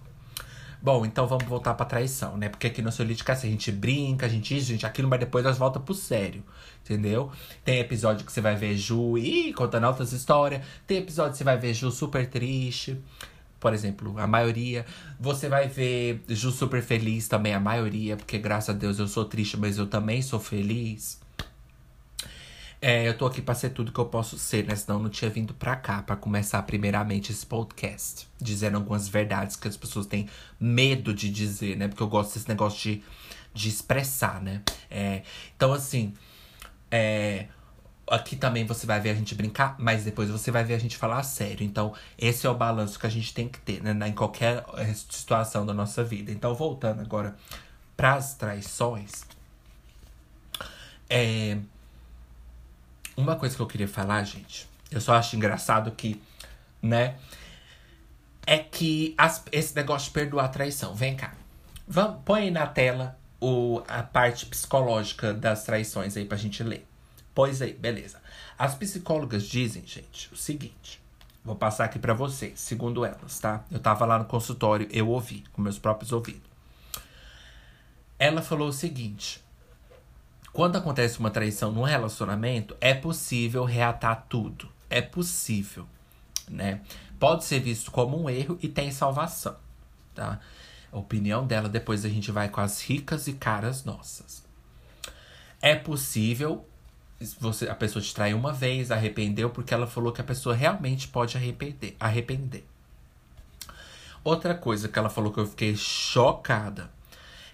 Bom, então vamos voltar pra traição, né? Porque aqui no Solítica assim, a gente brinca, a gente a gente aquilo, mas depois nós volta pro sério, entendeu? Tem episódio que você vai ver Ju e contando altas histórias. Tem episódio que você vai ver Ju super triste. Por exemplo, a maioria. Você vai ver Ju super feliz também, a maioria, porque graças a Deus eu sou triste, mas eu também sou feliz. É, eu tô aqui pra ser tudo que eu posso ser, né? Senão eu não tinha vindo pra cá pra começar primeiramente esse podcast. Dizendo algumas verdades que as pessoas têm medo de dizer, né? Porque eu gosto desse negócio de, de expressar, né? É, então, assim. É, aqui também você vai ver a gente brincar, mas depois você vai ver a gente falar sério. Então, esse é o balanço que a gente tem que ter, né? Em qualquer é, situação da nossa vida. Então, voltando agora pras traições. É uma coisa que eu queria falar, gente, eu só acho engraçado que, né? É que as, esse negócio de perdoar a traição. Vem cá. Vamos, põe aí na tela o, a parte psicológica das traições aí pra gente ler. Pois aí, beleza. As psicólogas dizem, gente, o seguinte. Vou passar aqui para vocês, segundo elas, tá? Eu tava lá no consultório, eu ouvi, com meus próprios ouvidos. Ela falou o seguinte: quando acontece uma traição num relacionamento, é possível reatar tudo. É possível, né? Pode ser visto como um erro e tem salvação, tá? A opinião dela, depois a gente vai com as ricas e caras nossas. É possível você, a pessoa te traiu uma vez, arrependeu, porque ela falou que a pessoa realmente pode arrepender. arrepender. Outra coisa que ela falou que eu fiquei chocada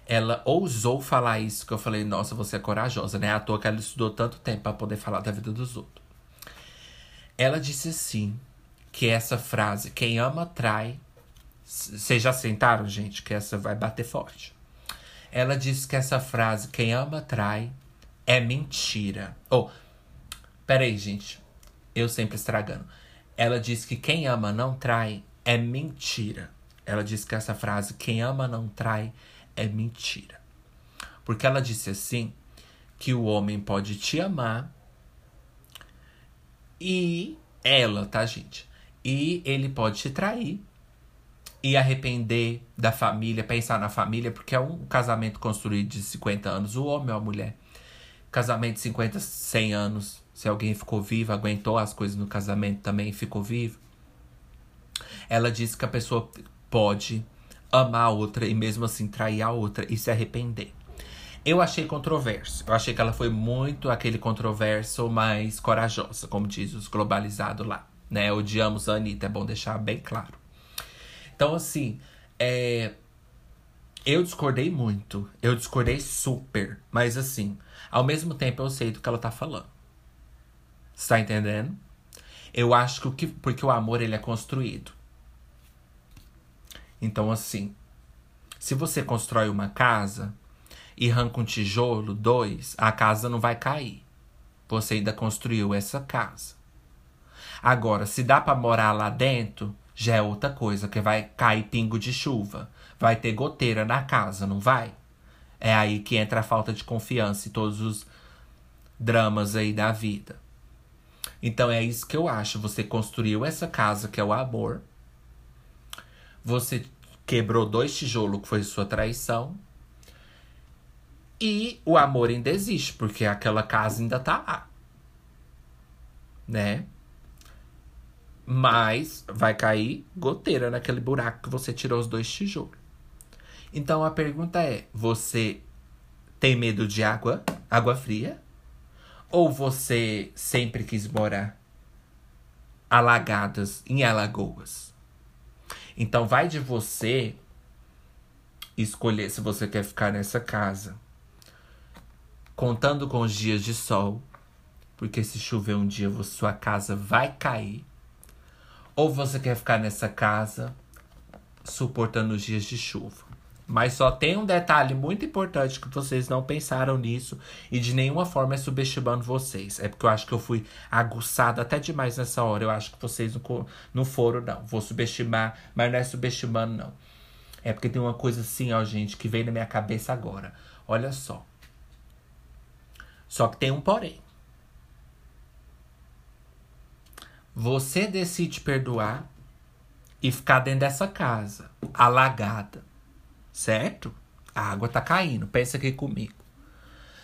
ela ousou falar isso, que eu falei, nossa, você é corajosa, né? À toa que ela estudou tanto tempo para poder falar da vida dos outros. Ela disse assim, que essa frase, quem ama trai. Vocês já sentaram, gente, que essa vai bater forte. Ela disse que essa frase, quem ama trai, é mentira. Ou, oh, peraí, gente. Eu sempre estragando. Ela disse que quem ama não trai é mentira. Ela disse que essa frase, quem ama não trai, é mentira. Porque ela disse assim que o homem pode te amar e ela, tá, gente? E ele pode te trair e arrepender da família, pensar na família, porque é um casamento construído de 50 anos, o homem ou a mulher. Casamento de 50, 100 anos, se alguém ficou vivo, aguentou as coisas no casamento também ficou vivo. Ela disse que a pessoa pode amar a outra e mesmo assim trair a outra e se arrepender. Eu achei controverso. Eu achei que ela foi muito aquele controverso, mas corajosa, como diz os globalizados lá. Né? Odiamos a Anitta, é bom deixar bem claro. Então, assim, é... eu discordei muito. Eu discordei super. Mas, assim, ao mesmo tempo eu sei do que ela tá falando. Você tá entendendo? Eu acho que, o que porque o amor ele é construído. Então, assim, se você constrói uma casa e arranca um tijolo, dois, a casa não vai cair. Você ainda construiu essa casa. Agora, se dá para morar lá dentro, já é outra coisa, que vai cair pingo de chuva. Vai ter goteira na casa, não vai? É aí que entra a falta de confiança e todos os dramas aí da vida. Então é isso que eu acho. Você construiu essa casa que é o amor. Você quebrou dois tijolos, que foi sua traição. E o amor ainda existe, porque aquela casa ainda tá lá. Né? Mas vai cair goteira naquele buraco que você tirou os dois tijolos. Então a pergunta é: você tem medo de água? Água fria? Ou você sempre quis morar alagadas em Alagoas? Então vai de você escolher se você quer ficar nessa casa. Contando com os dias de sol, porque se chover um dia sua casa vai cair. Ou você quer ficar nessa casa suportando os dias de chuva. Mas só tem um detalhe muito importante que vocês não pensaram nisso e de nenhuma forma é subestimando vocês. É porque eu acho que eu fui aguçada até demais nessa hora. Eu acho que vocês não, não foram, não. Vou subestimar, mas não é subestimando, não. É porque tem uma coisa assim, ó, gente, que veio na minha cabeça agora. Olha só. Só que tem um porém. Você decide perdoar e ficar dentro dessa casa, alagada certo? A água tá caindo. Pensa aqui comigo.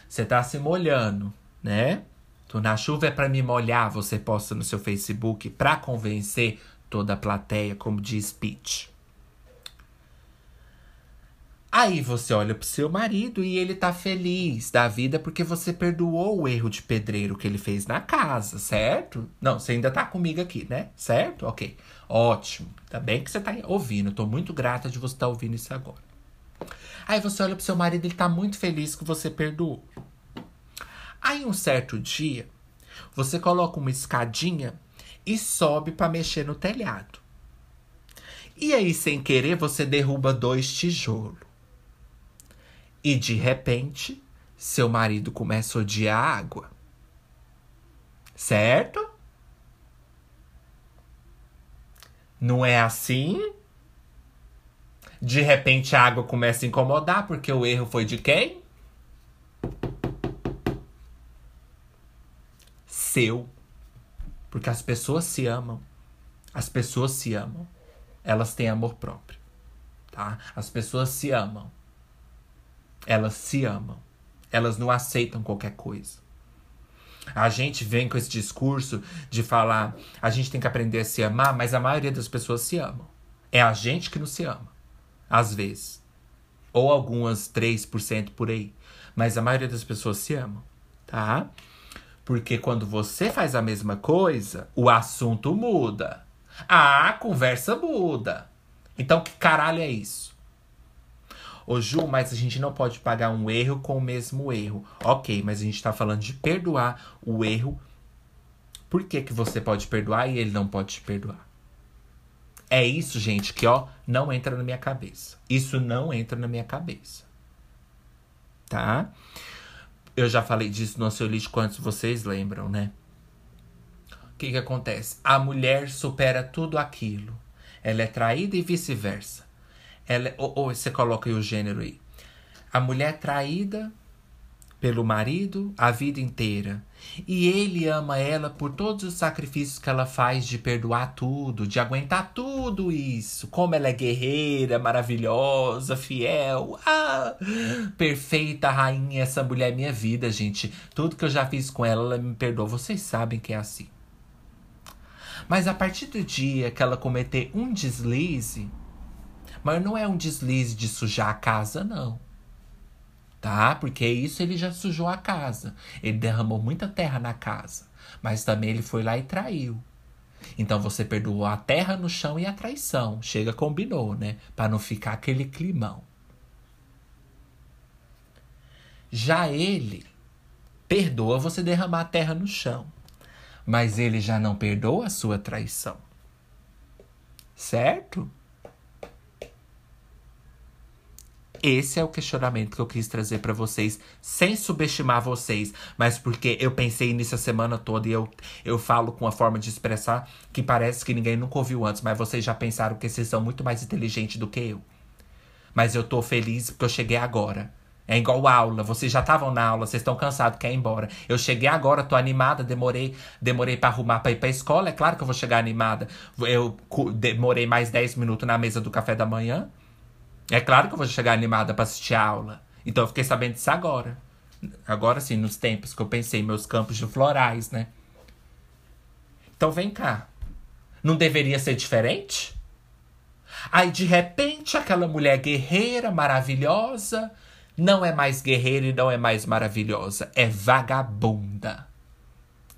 Você tá se molhando, né? Tu na chuva é para me molhar, você posta no seu Facebook para convencer toda a plateia, como diz Pete. Aí você olha pro seu marido e ele tá feliz da vida porque você perdoou o erro de pedreiro que ele fez na casa, certo? Não, você ainda tá comigo aqui, né? Certo? Ok. Ótimo. Tá bem que você tá ouvindo. tô muito grata de você estar tá ouvindo isso agora. Aí você olha pro seu marido, ele tá muito feliz que você perdoou. Aí um certo dia, você coloca uma escadinha e sobe para mexer no telhado. E aí, sem querer, você derruba dois tijolos. E de repente, seu marido começa a odiar a água. Certo? Não é assim? De repente a água começa a incomodar, porque o erro foi de quem? Seu. Porque as pessoas se amam. As pessoas se amam. Elas têm amor próprio. Tá? As pessoas se amam. Elas se amam. Elas não aceitam qualquer coisa. A gente vem com esse discurso de falar a gente tem que aprender a se amar, mas a maioria das pessoas se amam. É a gente que não se ama às vezes. Ou algumas 3% por aí. Mas a maioria das pessoas se amam, tá? Porque quando você faz a mesma coisa, o assunto muda. A conversa muda. Então, que caralho é isso? Ô Ju, mas a gente não pode pagar um erro com o mesmo erro. Ok, mas a gente tá falando de perdoar o erro. Por que, que você pode perdoar e ele não pode te perdoar? É isso, gente, que ó, não entra na minha cabeça. Isso não entra na minha cabeça. Tá? Eu já falei disso no ansiolítico antes, vocês lembram, né? O que que acontece? A mulher supera tudo aquilo. Ela é traída e vice-versa. Ela, ou, ou você coloca aí o gênero aí. A mulher traída pelo marido a vida inteira. E ele ama ela por todos os sacrifícios que ela faz de perdoar tudo, de aguentar tudo isso. Como ela é guerreira, maravilhosa, fiel. Ah, perfeita rainha, essa mulher é minha vida, gente. Tudo que eu já fiz com ela, ela me perdoa. Vocês sabem que é assim. Mas a partir do dia que ela cometer um deslize, mas não é um deslize de sujar a casa, não tá? Porque isso ele já sujou a casa. Ele derramou muita terra na casa. Mas também ele foi lá e traiu. Então você perdoou a terra no chão e a traição. Chega, combinou, né? Para não ficar aquele climão. Já ele perdoa você derramar a terra no chão. Mas ele já não perdoa a sua traição. Certo? Esse é o questionamento que eu quis trazer para vocês, sem subestimar vocês, mas porque eu pensei nisso a semana toda e eu, eu falo com a forma de expressar que parece que ninguém nunca ouviu antes, mas vocês já pensaram que vocês são muito mais inteligentes do que eu. Mas eu tô feliz porque eu cheguei agora. É igual aula, vocês já estavam na aula, vocês estão cansados, querem ir embora. Eu cheguei agora, tô animada, demorei, demorei para arrumar para ir pra escola, é claro que eu vou chegar animada. Eu demorei mais 10 minutos na mesa do café da manhã. É claro que eu vou chegar animada para assistir a aula. Então eu fiquei sabendo disso agora. Agora sim, nos tempos que eu pensei, meus campos de florais, né? Então vem cá. Não deveria ser diferente? Aí de repente aquela mulher guerreira, maravilhosa, não é mais guerreira e não é mais maravilhosa, é vagabunda.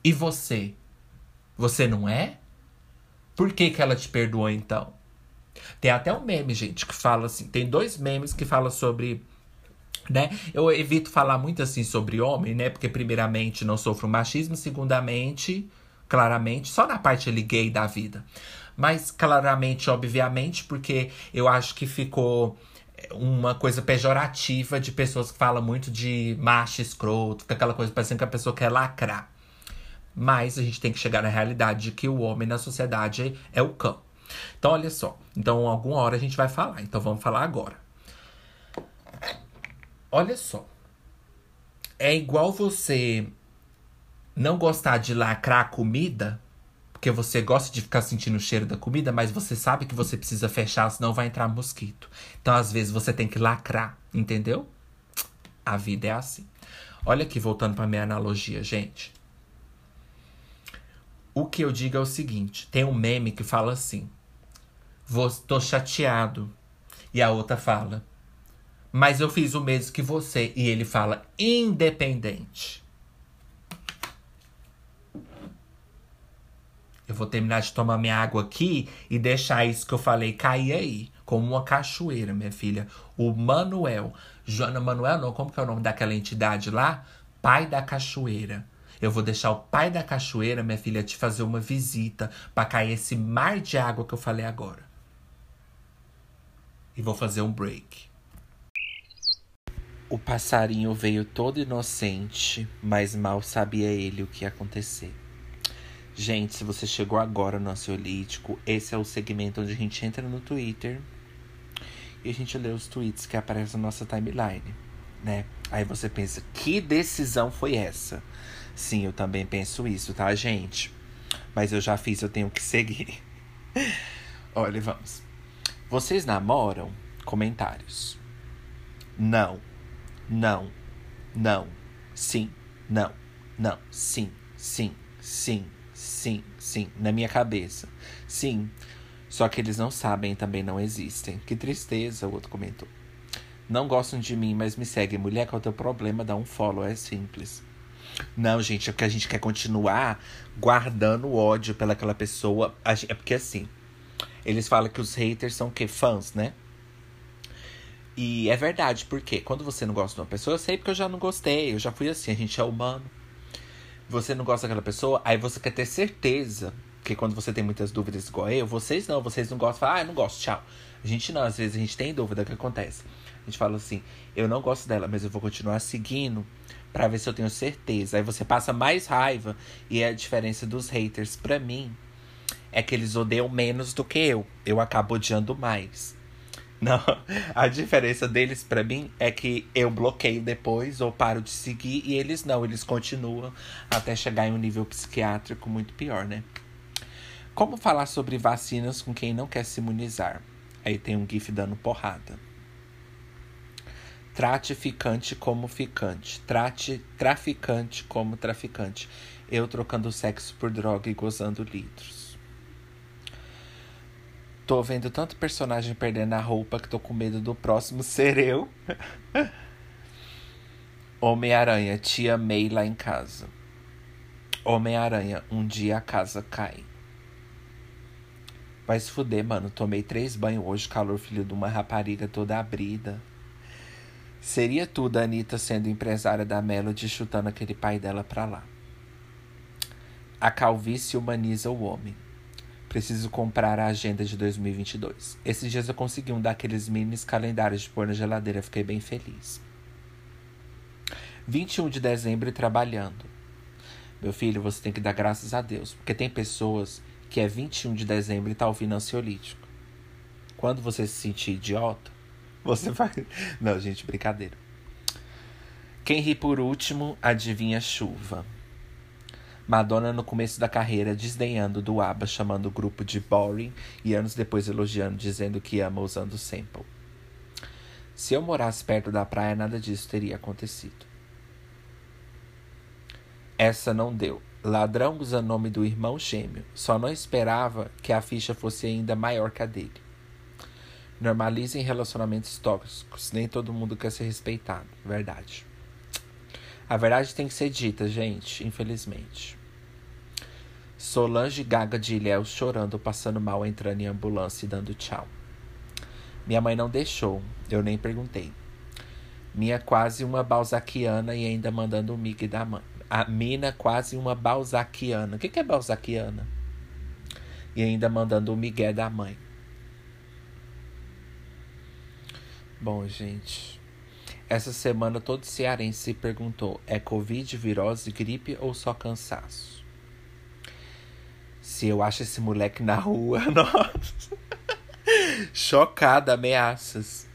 E você? Você não é? Por que, que ela te perdoou então? Tem até um meme, gente, que fala assim. Tem dois memes que falam sobre. Né? Eu evito falar muito assim sobre homem, né? Porque, primeiramente, não sofro machismo. Segundamente, claramente, só na parte ali gay da vida. Mas, claramente, obviamente, porque eu acho que ficou uma coisa pejorativa de pessoas que falam muito de macho escroto, fica aquela coisa parecendo que a pessoa quer lacrar. Mas a gente tem que chegar na realidade de que o homem na sociedade é o cão. Então, olha só. Então, alguma hora a gente vai falar. Então, vamos falar agora. Olha só. É igual você não gostar de lacrar comida, porque você gosta de ficar sentindo o cheiro da comida, mas você sabe que você precisa fechar, senão vai entrar mosquito. Então, às vezes, você tem que lacrar, entendeu? A vida é assim. Olha aqui, voltando para minha analogia, gente. O que eu digo é o seguinte: tem um meme que fala assim: Vou, tô chateado. E a outra fala: Mas eu fiz o mesmo que você. E ele fala: Independente. Eu vou terminar de tomar minha água aqui e deixar isso que eu falei cair aí. Como uma cachoeira, minha filha. O Manuel. Joana Manuel, não, como que é o nome daquela entidade lá? Pai da Cachoeira. Eu vou deixar o pai da cachoeira, minha filha, te fazer uma visita para cair esse mar de água que eu falei agora. E vou fazer um break. O passarinho veio todo inocente, mas mal sabia ele o que ia acontecer. Gente, se você chegou agora no Ansiolítico, esse é o segmento onde a gente entra no Twitter e a gente lê os tweets que aparecem na nossa timeline, né? Aí você pensa, que decisão foi essa? Sim, eu também penso isso, tá, gente? Mas eu já fiz, eu tenho que seguir. Olha, vamos. Vocês namoram? Comentários. Não. Não. Não. Sim. Não. Não. Sim. Sim. Sim. Sim, sim, na minha cabeça. Sim. Só que eles não sabem e também não existem. Que tristeza, o outro comentou. Não gostam de mim, mas me seguem. Mulher, qual é o teu problema? Dá um follow, é simples. Não, gente, é porque a gente quer continuar guardando ódio pelaquela pessoa. É porque assim, eles falam que os haters são o quê? Fãs, né? E é verdade, porque quando você não gosta de uma pessoa, eu sei porque eu já não gostei, eu já fui assim, a gente é humano você não gosta daquela pessoa, aí você quer ter certeza que quando você tem muitas dúvidas igual eu, vocês não, vocês não gostam, fala, ah, eu não gosto, tchau. A gente não, às vezes a gente tem dúvida, o que acontece? A gente fala assim, eu não gosto dela, mas eu vou continuar seguindo para ver se eu tenho certeza. Aí você passa mais raiva e é a diferença dos haters para mim é que eles odeiam menos do que eu. Eu acabo odiando mais. Não, a diferença deles para mim é que eu bloqueio depois ou paro de seguir e eles não, eles continuam até chegar em um nível psiquiátrico muito pior, né? Como falar sobre vacinas com quem não quer se imunizar? Aí tem um GIF dando porrada. Trate ficante como ficante. Trate traficante como traficante. Eu trocando sexo por droga e gozando litros. Tô vendo tanto personagem perdendo a roupa que tô com medo do próximo ser eu. Homem-Aranha, te amei lá em casa. Homem-Aranha, um dia a casa cai. Vai se fuder, mano. Tomei três banhos hoje, calor filho de uma rapariga toda abrida. Seria tudo a Anitta sendo empresária da Melody chutando aquele pai dela pra lá. A calvície humaniza o homem. Preciso comprar a agenda de 2022. Esses dias eu consegui um daqueles minis calendários de pôr na geladeira, fiquei bem feliz. 21 de dezembro trabalhando. Meu filho, você tem que dar graças a Deus, porque tem pessoas que é 21 de dezembro e tá ouvindo ansiolítico. Quando você se sentir idiota, você vai. Não, gente, brincadeira. Quem ri por último, adivinha chuva. Madonna no começo da carreira desdenhando do ABBA, chamando o grupo de boring e anos depois elogiando, dizendo que ama usando sample. Se eu morasse perto da praia, nada disso teria acontecido. Essa não deu. Ladrão usa nome do irmão gêmeo. Só não esperava que a ficha fosse ainda maior que a dele. Normalizem relacionamentos tóxicos. Nem todo mundo quer ser respeitado. Verdade. A verdade tem que ser dita, gente, infelizmente. Solange Gaga de Ilhéus chorando, passando mal, entrando em ambulância e dando tchau. Minha mãe não deixou, eu nem perguntei. Minha quase uma balzaquiana e ainda mandando o mig da mãe. A mina quase uma balzaquiana. O que, que é balzaquiana? E ainda mandando o migué da mãe. Bom, gente. Essa semana todo cearense se perguntou: é Covid, virose, gripe ou só cansaço? Se eu acho esse moleque na rua, nossa. Chocada, ameaças.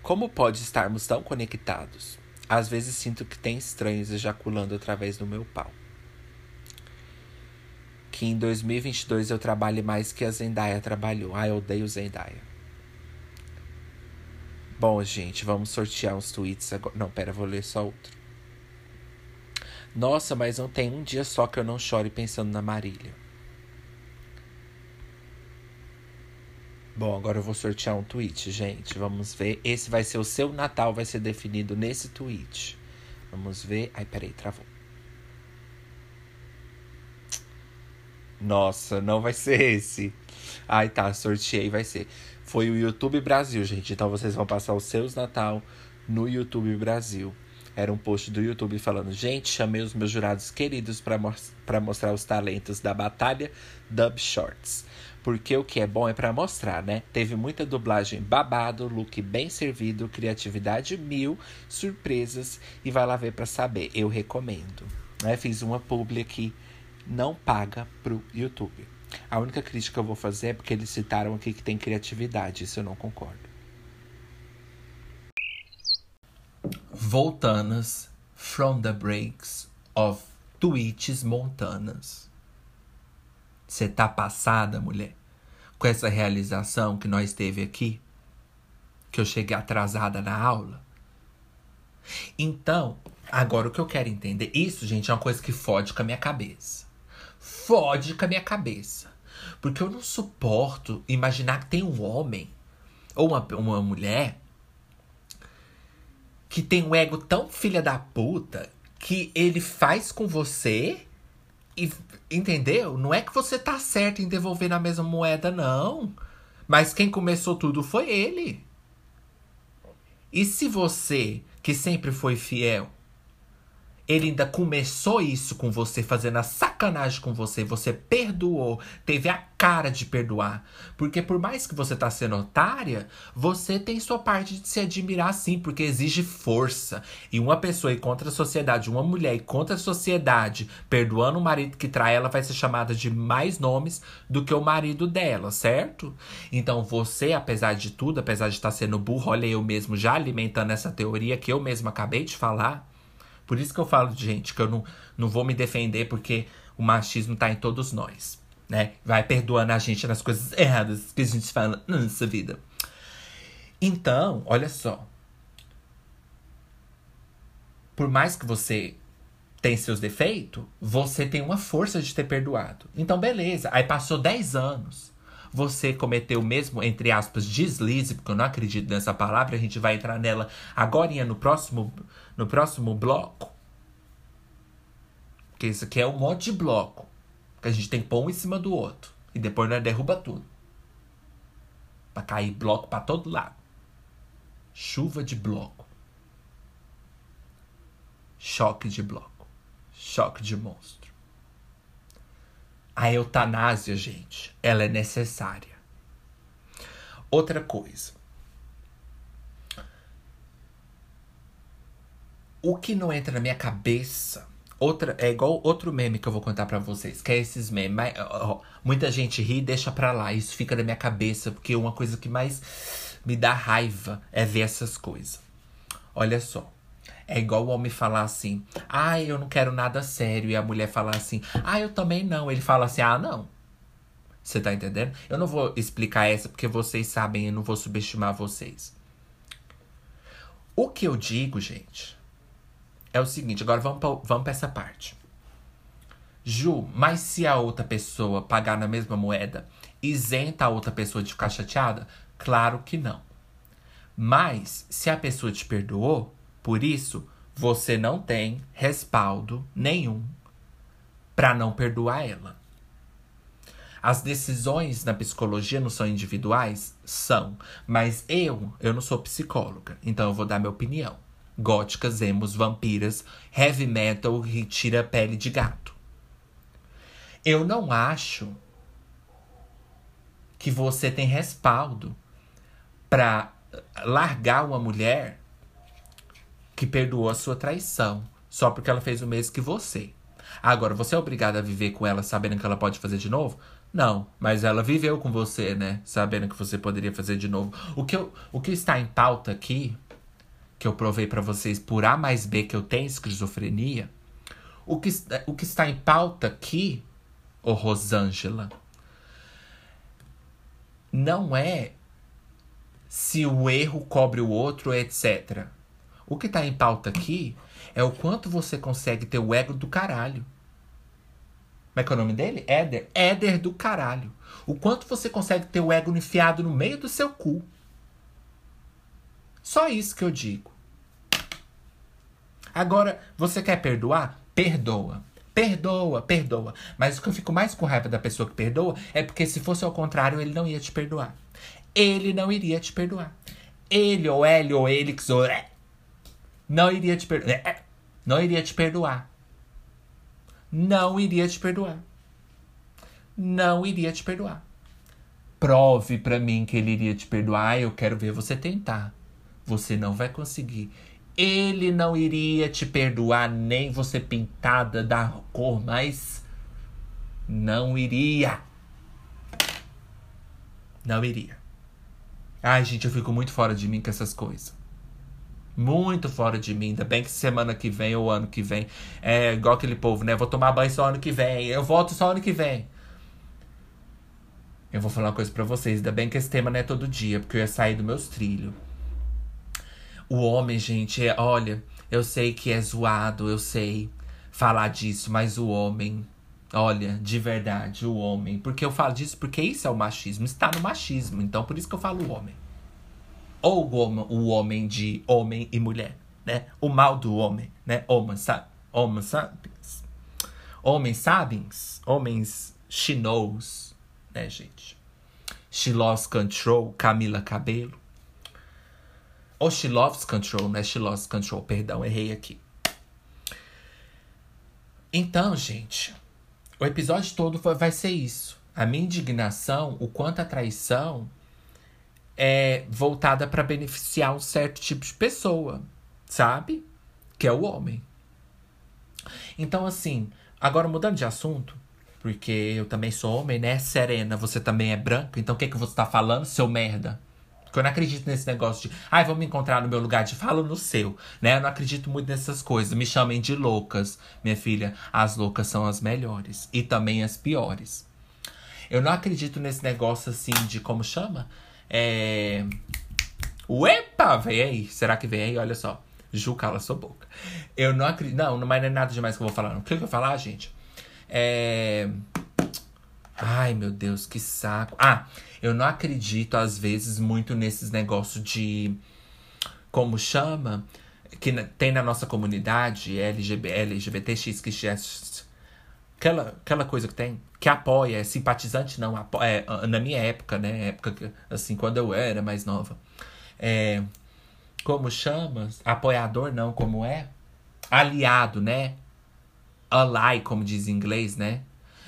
Como pode estarmos tão conectados? Às vezes sinto que tem estranhos ejaculando através do meu pau. Que em 2022 eu trabalhe mais que a Zendaya trabalhou. Ai, eu odeio Zendaya. Bom, gente, vamos sortear uns tweets agora. Não, pera, vou ler só outro. Nossa, mas não tem um dia só que eu não chore pensando na Marília. Bom, agora eu vou sortear um tweet, gente. Vamos ver. Esse vai ser o seu Natal, vai ser definido nesse tweet. Vamos ver. Ai, peraí, travou. Nossa, não vai ser esse. Ai, tá, sorteei, vai ser. Foi o YouTube Brasil, gente. Então vocês vão passar os seus Natal no YouTube Brasil. Era um post do YouTube falando: Gente, chamei os meus jurados queridos para mo mostrar os talentos da Batalha Dub Shorts. Porque o que é bom é para mostrar, né? Teve muita dublagem babado, look bem servido, criatividade mil, surpresas e vai lá ver para saber. Eu recomendo. Né? Fiz uma publi aqui, não paga pro YouTube. A única crítica que eu vou fazer é porque eles citaram aqui que tem criatividade, isso eu não concordo. Voltanas from the breaks of tweets montanas. Você tá passada, mulher, com essa realização que nós teve aqui? Que eu cheguei atrasada na aula? Então, agora o que eu quero entender, isso, gente, é uma coisa que fode com a minha cabeça. Fode com a minha cabeça. Porque eu não suporto imaginar que tem um homem ou uma, uma mulher que tem um ego tão filha da puta que ele faz com você e, entendeu? Não é que você tá certo em devolver na mesma moeda, não. Mas quem começou tudo foi ele. E se você, que sempre foi fiel, ele ainda começou isso com você, fazendo a sacanagem com você, você perdoou, teve a cara de perdoar. Porque por mais que você tá sendo otária, você tem sua parte de se admirar sim, porque exige força. E uma pessoa ir contra a sociedade, uma mulher ir contra a sociedade, perdoando o marido que trai ela, vai ser chamada de mais nomes do que o marido dela, certo? Então você, apesar de tudo, apesar de estar tá sendo burro, olha eu mesmo já alimentando essa teoria que eu mesmo acabei de falar por isso que eu falo, gente, que eu não, não vou me defender porque o machismo tá em todos nós, né? Vai perdoando a gente nas coisas erradas que a gente fala na nossa vida. Então, olha só. Por mais que você tem seus defeitos, você tem uma força de ter perdoado. Então, beleza. Aí passou 10 anos. Você cometeu o mesmo, entre aspas, deslize, porque eu não acredito nessa palavra, a gente vai entrar nela agora no próximo no próximo bloco, porque isso aqui é um monte de bloco, que a gente tem que pôr um em cima do outro. E depois nós derruba tudo. Pra cair bloco para todo lado. Chuva de bloco. Choque de bloco. Choque de monstro. A eutanásia, gente, ela é necessária. Outra coisa. O que não entra na minha cabeça. Outra, é igual outro meme que eu vou contar para vocês, que é esses memes. Mas, ó, muita gente ri e deixa pra lá. Isso fica na minha cabeça, porque uma coisa que mais me dá raiva é ver essas coisas. Olha só. É igual o homem falar assim: ah, eu não quero nada sério. E a mulher falar assim: ah, eu também não. Ele fala assim: ah, não. Você tá entendendo? Eu não vou explicar essa porque vocês sabem, eu não vou subestimar vocês. O que eu digo, gente, é o seguinte, agora vamos pra, vamos pra essa parte. Ju, mas se a outra pessoa pagar na mesma moeda, isenta a outra pessoa de ficar chateada? Claro que não. Mas se a pessoa te perdoou, por isso você não tem respaldo nenhum para não perdoar ela. As decisões na psicologia não são individuais? São. Mas eu, eu não sou psicóloga, então eu vou dar minha opinião góticas, emos, vampiras, heavy metal que tira a pele de gato. Eu não acho que você tem respaldo para largar uma mulher que perdoou a sua traição só porque ela fez o mesmo que você. Agora, você é obrigado a viver com ela sabendo que ela pode fazer de novo? Não, mas ela viveu com você, né? Sabendo que você poderia fazer de novo. O que, eu, o que está em pauta aqui, que eu provei para vocês por A mais B que eu tenho esquizofrenia, o que, o que está em pauta aqui, ô Rosângela, não é se o erro cobre o outro, etc. O que está em pauta aqui é o quanto você consegue ter o ego do caralho. Como é que é o nome dele? Éder. Éder do caralho. O quanto você consegue ter o ego enfiado no meio do seu cu. Só isso que eu digo. Agora, você quer perdoar? Perdoa. Perdoa, perdoa. Mas o que eu fico mais com raiva da pessoa que perdoa é porque se fosse ao contrário, ele não ia te perdoar. Ele não iria te perdoar. Ele ou ele ou ele ou não iria te perdoar. Não iria te perdoar. Não iria te perdoar. Não iria te perdoar. Prove para mim que ele iria te perdoar. Eu quero ver você tentar. Você não vai conseguir. Ele não iria te perdoar, nem você pintada da cor, mas não iria. Não iria. Ai, gente, eu fico muito fora de mim com essas coisas. Muito fora de mim. Ainda bem que semana que vem ou ano que vem. É igual aquele povo, né? Vou tomar banho só ano que vem. Eu volto só ano que vem. Eu vou falar uma coisa para vocês. Ainda bem que esse tema não é todo dia, porque eu ia sair dos meus trilhos. O homem, gente, é, olha, eu sei que é zoado, eu sei falar disso, mas o homem, olha, de verdade, o homem. Porque eu falo disso porque isso é o machismo, está no machismo, então por isso que eu falo o homem. Ou o homem, o homem de homem e mulher, né? O mal do homem, né? Homo, sabe? Homo sapiens. Homens sapiens, homens chinous, né, gente? She lost control, Camila Cabelo. Ou she loves control, né? She loves control, perdão, errei aqui. Então, gente, o episódio todo vai ser isso. A minha indignação, o quanto a traição é voltada para beneficiar um certo tipo de pessoa, sabe? Que é o homem. Então, assim, agora mudando de assunto, porque eu também sou homem, né? Serena, você também é branco, então o que, que você tá falando, seu merda? Porque eu não acredito nesse negócio de, ai, ah, vou me encontrar no meu lugar de fala no seu, né? Eu não acredito muito nessas coisas. Me chamem de loucas, minha filha. As loucas são as melhores e também as piores. Eu não acredito nesse negócio assim de como chama? É. Uepa, vem aí. Será que vem aí? Olha só. Ju, cala sua boca. Eu não acredito. Não, mas não é nada demais que eu vou falar. Não. O que eu vou falar, gente? É. Ai, meu Deus, que saco. Ah, eu não acredito, às vezes, muito nesses negócios de. Como chama? Que tem na nossa comunidade LGBT, LGBTX, que aquela, aquela coisa que tem, que apoia, é simpatizante, não, apoia, é, na minha época, né? Época, assim, quando eu era mais nova. É, como chama? Apoiador, não, como é? Aliado, né? Ally, como diz em inglês, né?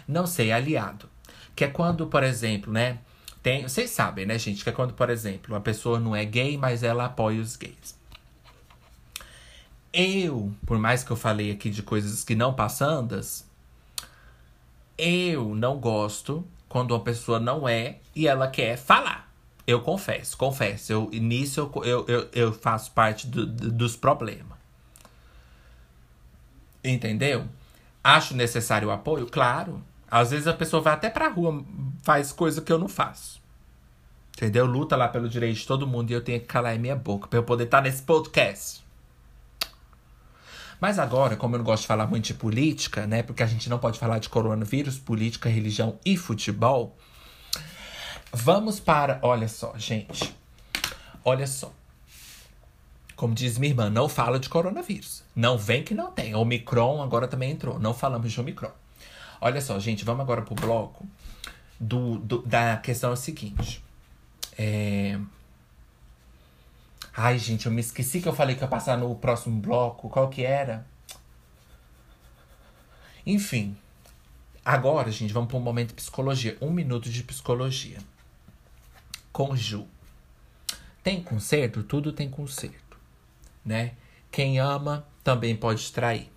Não sei, aliado. Que é quando, por exemplo, né? Tem, vocês sabem, né, gente? Que é quando, por exemplo, uma pessoa não é gay, mas ela apoia os gays. Eu, por mais que eu falei aqui de coisas que não passandas, eu não gosto quando uma pessoa não é e ela quer falar. Eu confesso, confesso. Eu, nisso eu, eu, eu, faço parte do, do, dos problemas. Entendeu? Acho necessário o apoio? Claro. Às vezes a pessoa vai até pra rua, faz coisa que eu não faço. Entendeu? Luta lá pelo direito de todo mundo e eu tenho que calar minha boca pra eu poder estar tá nesse podcast. Mas agora, como eu não gosto de falar muito de política, né? Porque a gente não pode falar de coronavírus, política, religião e futebol. Vamos para. Olha só, gente. Olha só. Como diz minha irmã, não fala de coronavírus. Não vem que não tem. Omicron agora também entrou. Não falamos de Omicron. Olha só, gente, vamos agora pro bloco do, do da questão é seguinte. É... Ai, gente, eu me esqueci que eu falei que ia passar no próximo bloco. Qual que era? Enfim. Agora, gente, vamos para um momento de psicologia. Um minuto de psicologia. Com Ju. Tem conserto? Tudo tem conserto, né? Quem ama também pode trair.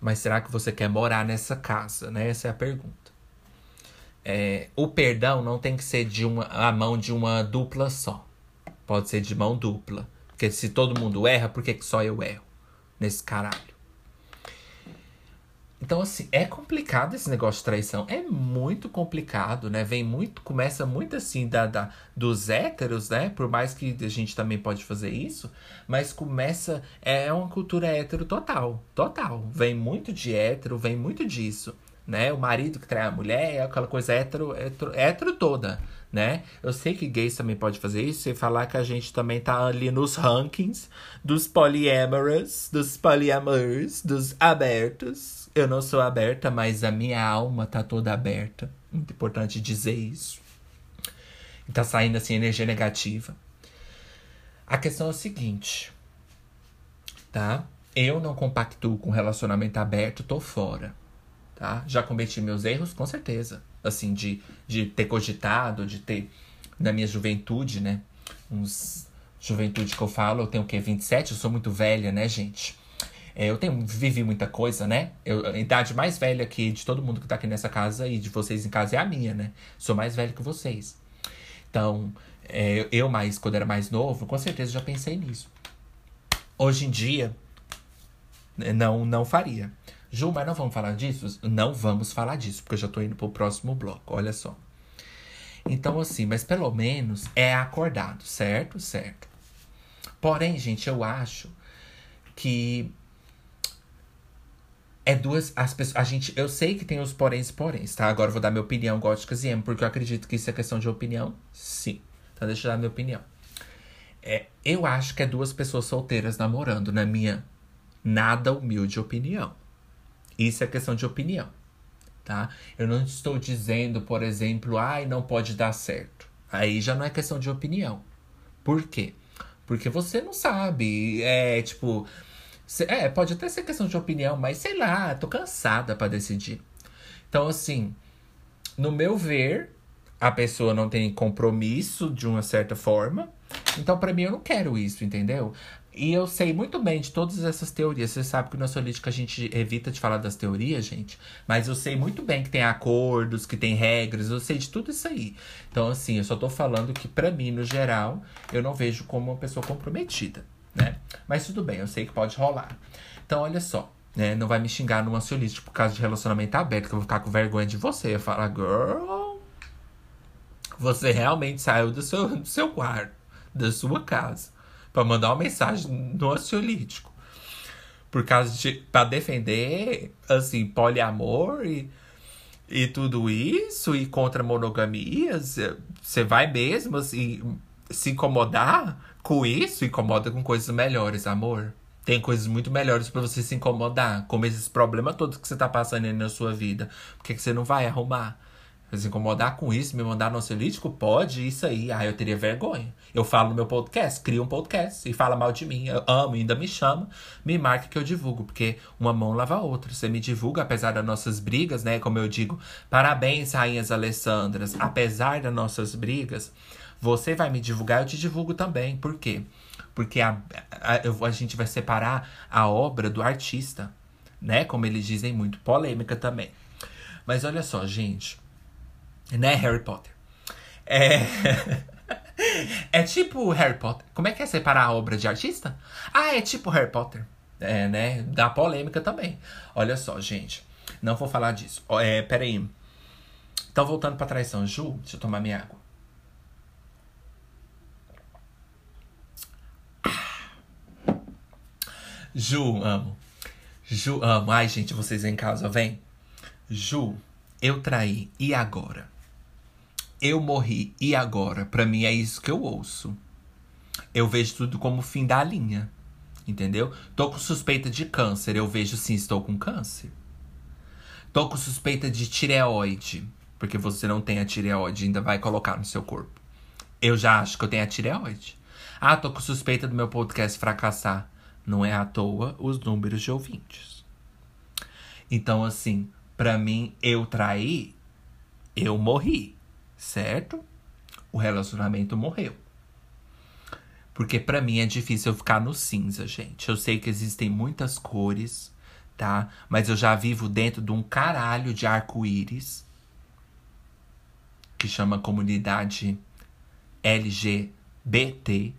Mas será que você quer morar nessa casa, né? Essa é a pergunta. É, o perdão não tem que ser de uma, a mão de uma dupla só. Pode ser de mão dupla. Porque se todo mundo erra, por que, que só eu erro? Nesse caralho. Então, assim, é complicado esse negócio de traição. É muito complicado, né? Vem muito, começa muito assim da, da, dos héteros, né? Por mais que a gente também pode fazer isso, mas começa. É uma cultura hétero total. Total. Vem muito de hétero, vem muito disso. Né? O marido que trai a mulher é aquela coisa hétero, hétero, hétero toda, né? Eu sei que gays também pode fazer isso e falar que a gente também tá ali nos rankings dos poliamorous, dos poliamors, dos abertos, eu não sou aberta, mas a minha alma tá toda aberta. Muito importante dizer isso. E tá saindo assim energia negativa. A questão é o seguinte, tá? Eu não compactuo com relacionamento aberto, tô fora, tá? Já cometi meus erros, com certeza. Assim, de, de ter cogitado, de ter, na minha juventude, né? Uns juventude que eu falo, eu tenho o quê? 27? Eu sou muito velha, né, gente? É, eu tenho, vivi muita coisa, né? Eu, a idade mais velha aqui de todo mundo que tá aqui nessa casa e de vocês em casa é a minha, né? Sou mais velho que vocês. Então, é, eu mais, quando era mais novo, com certeza já pensei nisso. Hoje em dia, né, não, não faria. Ju, mas não vamos falar disso? Não vamos falar disso, porque eu já tô indo pro próximo bloco, olha só. Então, assim, mas pelo menos é acordado, certo? Certo. Porém, gente, eu acho que é duas. As pessoas, a gente, eu sei que tem os poréns poréns, tá? Agora eu vou dar minha opinião, góticas e emo, porque eu acredito que isso é questão de opinião. Sim. Então deixa eu dar minha opinião. É, eu acho que é duas pessoas solteiras namorando, na minha nada humilde opinião. Isso é questão de opinião, tá? Eu não estou dizendo, por exemplo, ai, não pode dar certo. Aí já não é questão de opinião. Por quê? Porque você não sabe. É tipo, é, pode até ser questão de opinião, mas sei lá, tô cansada para decidir. Então, assim, no meu ver, a pessoa não tem compromisso de uma certa forma. Então, para mim, eu não quero isso, entendeu? E eu sei muito bem de todas essas teorias. Você sabe que no Ansiolítico a gente evita de falar das teorias, gente. Mas eu sei muito bem que tem acordos, que tem regras. Eu sei de tudo isso aí. Então, assim, eu só tô falando que, para mim, no geral, eu não vejo como uma pessoa comprometida né? Mas tudo bem, eu sei que pode rolar. Então, olha só, né? Não vai me xingar no ansiolítico por causa de relacionamento aberto, que eu vou ficar com vergonha de você. Eu falo, girl, você realmente saiu do seu, do seu quarto, da sua casa, para mandar uma mensagem no ansiolítico. Por causa de. pra defender, assim, poliamor e. E tudo isso, e contra monogamias, você vai mesmo, assim, se incomodar com isso, incomoda com coisas melhores, amor. Tem coisas muito melhores para você se incomodar. Como esses problemas todos que você tá passando aí na sua vida. Por que, que você não vai arrumar? Se incomodar com isso, me mandar no ansiolítico? Pode, isso aí. Ah, eu teria vergonha. Eu falo no meu podcast, cria um podcast e fala mal de mim. Eu amo, ainda me chama, me marca que eu divulgo. Porque uma mão lava a outra. Você me divulga, apesar das nossas brigas, né? Como eu digo, parabéns, rainhas Alessandras. Apesar das nossas brigas, você vai me divulgar, eu te divulgo também. Por quê? Porque a, a, a gente vai separar a obra do artista, né? Como eles dizem muito, polêmica também. Mas olha só, gente. Né, Harry Potter? É. é tipo Harry Potter. Como é que é separar a obra de artista? Ah, é tipo Harry Potter. É, né? Da polêmica também. Olha só, gente. Não vou falar disso. É, peraí. Então, voltando pra traição. Ju, deixa eu tomar minha água. Ju, amo. Ju, amo. Ai, gente, vocês em casa, vem. Ju, eu traí. E agora? Eu morri. E agora? Pra mim é isso que eu ouço. Eu vejo tudo como fim da linha. Entendeu? Tô com suspeita de câncer. Eu vejo sim, estou com câncer. Tô com suspeita de tireoide. Porque você não tem a tireoide, ainda vai colocar no seu corpo. Eu já acho que eu tenho a tireoide. Ah, tô com suspeita do meu podcast fracassar. Não é à toa os números de ouvintes. Então, assim, para mim, eu traí, eu morri, certo? O relacionamento morreu. Porque para mim é difícil eu ficar no cinza, gente. Eu sei que existem muitas cores, tá? Mas eu já vivo dentro de um caralho de arco-íris que chama comunidade LGBT.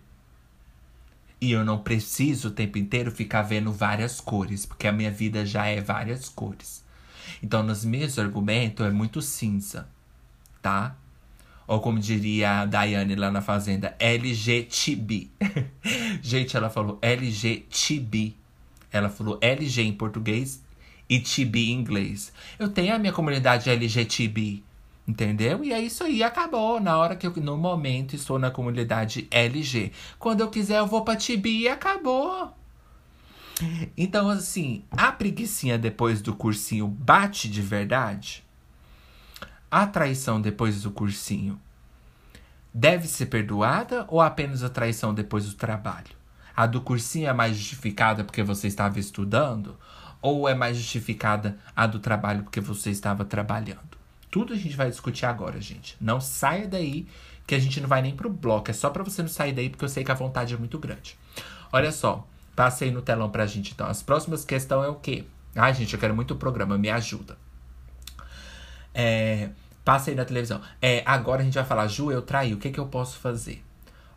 E eu não preciso o tempo inteiro ficar vendo várias cores, porque a minha vida já é várias cores. Então, nos meus argumentos, é muito cinza, tá? Ou como diria a Daiane lá na Fazenda, LGTB. Gente, ela falou LGTB. Ela falou LG em português e TB em inglês. Eu tenho a minha comunidade LGTB, entendeu? E é isso aí, acabou. Na hora que eu, no momento, estou na comunidade LG. Quando eu quiser, eu vou pra TB e acabou. Então, assim, a preguiçinha depois do cursinho bate de verdade? A traição depois do cursinho deve ser perdoada ou apenas a traição depois do trabalho? A do cursinho é mais justificada porque você estava estudando? Ou é mais justificada a do trabalho porque você estava trabalhando? Tudo a gente vai discutir agora, gente. Não saia daí, que a gente não vai nem pro bloco. É só para você não sair daí, porque eu sei que a vontade é muito grande. Olha só, passei no telão pra gente então. As próximas questões é o quê? Ai, gente, eu quero muito o programa, me ajuda. É, passei na televisão. É, agora a gente vai falar, Ju, eu traí, o que, que eu posso fazer?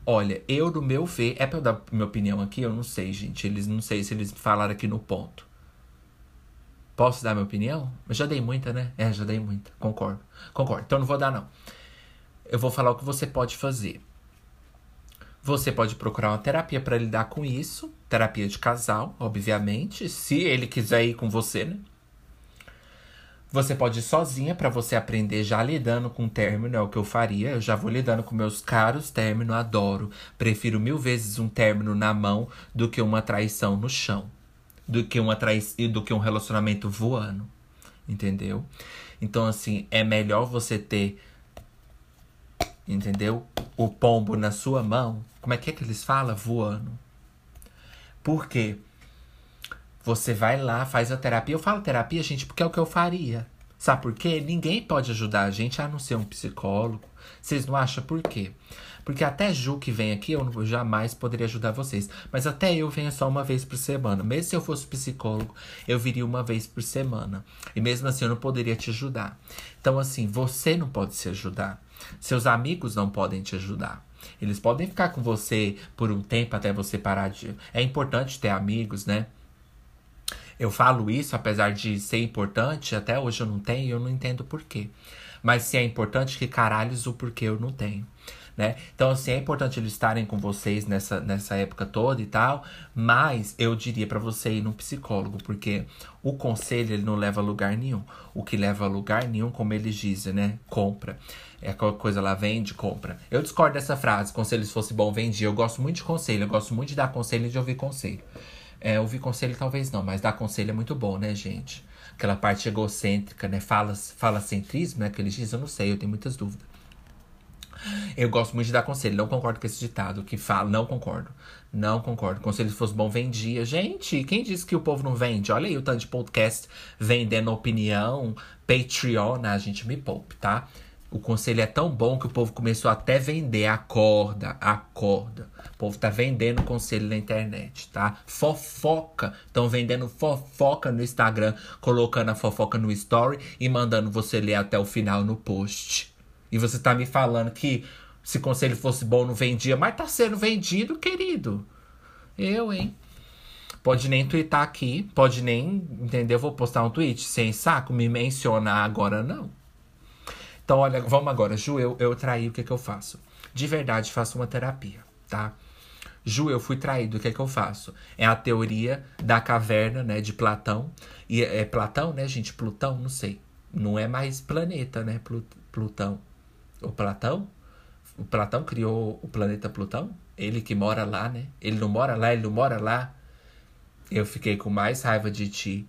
Olha, eu no meu ver, é pra eu dar minha opinião aqui? Eu não sei, gente. Eles não sei se eles falaram aqui no ponto. Posso dar minha opinião? Já dei muita, né? É, já dei muita. Concordo. Concordo. Então não vou dar, não. Eu vou falar o que você pode fazer. Você pode procurar uma terapia para lidar com isso. Terapia de casal, obviamente. Se ele quiser ir com você, né? Você pode ir sozinha para você aprender já lidando com o término, é o que eu faria. Eu já vou lidando com meus caros término, adoro. Prefiro mil vezes um término na mão do que uma traição no chão. Do que uma traição, do que um relacionamento voando. Entendeu? Então, assim, é melhor você ter, entendeu? O pombo na sua mão. Como é que é que eles falam? Voando. Por quê? Você vai lá, faz a terapia. Eu falo terapia, gente, porque é o que eu faria. Sabe por quê? Ninguém pode ajudar a gente a não ser um psicólogo. Vocês não acham por quê? Porque até Ju que vem aqui, eu jamais poderia ajudar vocês. Mas até eu venho só uma vez por semana. Mesmo se eu fosse psicólogo, eu viria uma vez por semana. E mesmo assim eu não poderia te ajudar. Então, assim, você não pode se ajudar. Seus amigos não podem te ajudar. Eles podem ficar com você por um tempo até você parar de. É importante ter amigos, né? Eu falo isso, apesar de ser importante, até hoje eu não tenho, eu não entendo por quê. Mas se é importante, que caralhos o porquê eu não tenho. Né? Então, assim, é importante eles estarem com vocês nessa, nessa época toda e tal, mas eu diria para você ir no psicólogo, porque o conselho ele não leva a lugar nenhum. O que leva a lugar nenhum, como eles dizem, né? Compra. É qualquer coisa lá, vende, compra. Eu discordo dessa frase, conselho se fosse bom, vendia. Eu gosto muito de conselho, eu gosto muito de dar conselho e de ouvir conselho. É, ouvir conselho talvez não, mas dar conselho é muito bom, né, gente? Aquela parte egocêntrica, né? Fala, fala centrismo, né? Que eles dizem, eu não sei, eu tenho muitas dúvidas. Eu gosto muito de dar conselho, não concordo com esse ditado que fala, não concordo. Não concordo. Conselho se fosse bom, vendia. Gente, quem disse que o povo não vende? Olha aí o tanto de podcast vendendo opinião, Patreon, a gente me poupe, tá? O conselho é tão bom que o povo começou até vender. Acorda, acorda. O povo tá vendendo conselho na internet, tá? Fofoca. Estão vendendo fofoca no Instagram, colocando a fofoca no story e mandando você ler até o final no post. E você tá me falando que se conselho fosse bom não vendia, mas tá sendo vendido, querido. Eu, hein? Pode nem twittar aqui, pode nem, entendeu? Vou postar um tweet sem saco, me mencionar agora não. Então, olha, vamos agora. Ju, eu, eu traí, o que que eu faço? De verdade, faço uma terapia, tá? Ju, eu fui traído, o que é que eu faço? É a teoria da caverna, né, de Platão. E é, é Platão, né, gente? Plutão, não sei. Não é mais planeta, né, Plutão. O Platão? O Platão criou o planeta Plutão? Ele que mora lá, né? Ele não mora lá, ele não mora lá. Eu fiquei com mais raiva de ti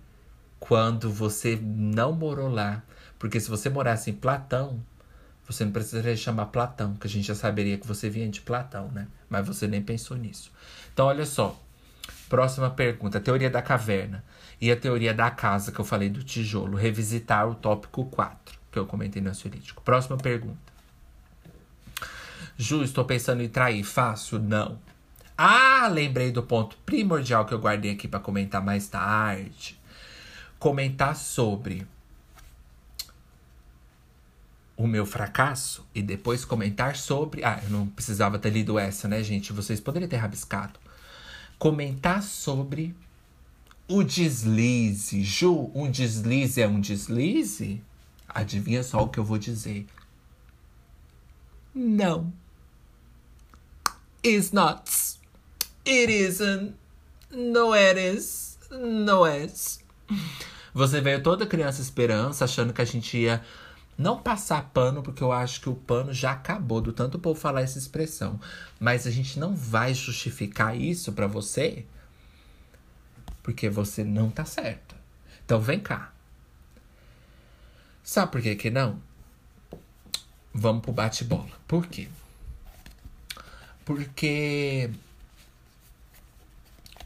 quando você não morou lá porque se você morasse em Platão, você não precisaria chamar Platão, que a gente já saberia que você vinha de Platão, né? Mas você nem pensou nisso. Então, olha só. Próxima pergunta: a teoria da caverna e a teoria da casa, que eu falei do tijolo. Revisitar o tópico 4, que eu comentei no ansiolítico. Próxima pergunta. Ju, estou pensando em trair. Faço? Não. Ah, lembrei do ponto primordial que eu guardei aqui para comentar mais tarde. Comentar sobre o meu fracasso e depois comentar sobre. Ah, eu não precisava ter lido essa, né, gente? Vocês poderiam ter rabiscado. Comentar sobre o deslize. Ju, um deslize é um deslize? Adivinha só o que eu vou dizer. Não. It's not. It isn't. No it is. No is. Você veio toda criança esperança, achando que a gente ia não passar pano, porque eu acho que o pano já acabou do tanto o povo falar essa expressão. Mas a gente não vai justificar isso para você, porque você não tá certa. Então vem cá. Sabe por que que não? Vamos pro bate-bola. Por quê? Porque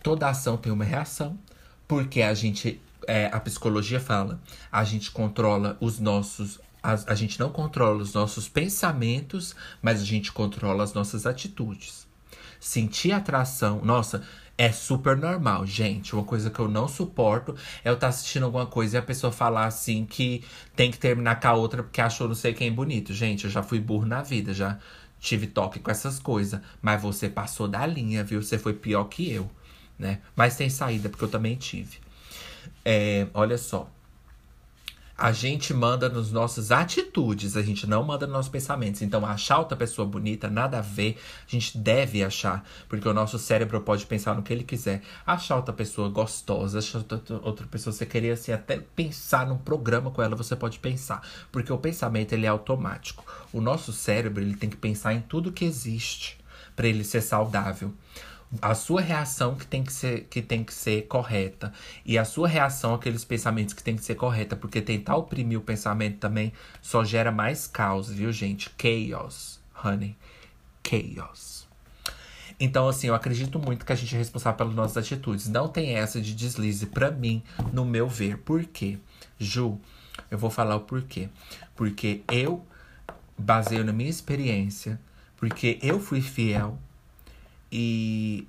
toda ação tem uma reação. Porque a gente, é, a psicologia fala, a gente controla os nossos. A, a gente não controla os nossos pensamentos, mas a gente controla as nossas atitudes. Sentir atração. Nossa, é super normal, gente. Uma coisa que eu não suporto é eu estar tá assistindo alguma coisa e a pessoa falar assim que tem que terminar com a outra porque achou não sei quem bonito. Gente, eu já fui burro na vida, já tive toque com essas coisas. Mas você passou da linha, viu? Você foi pior que eu, né? Mas tem saída, porque eu também tive. É, olha só. A gente manda nos nossas atitudes, a gente não manda nos nossos pensamentos. Então, achar outra pessoa bonita, nada a ver, a gente deve achar, porque o nosso cérebro pode pensar no que ele quiser. Achar outra pessoa gostosa, achar outra pessoa, você queria assim, até pensar num programa com ela, você pode pensar, porque o pensamento ele é automático. O nosso cérebro ele tem que pensar em tudo que existe para ele ser saudável a sua reação que tem que ser que tem que ser correta e a sua reação àqueles pensamentos que tem que ser correta, porque tentar oprimir o pensamento também só gera mais caos, viu, gente? Chaos, honey. Chaos. Então, assim, eu acredito muito que a gente é responsável pelas nossas atitudes. Não tem essa de deslize para mim, no meu ver. Por quê? Ju, eu vou falar o porquê. Porque eu baseio na minha experiência, porque eu fui fiel e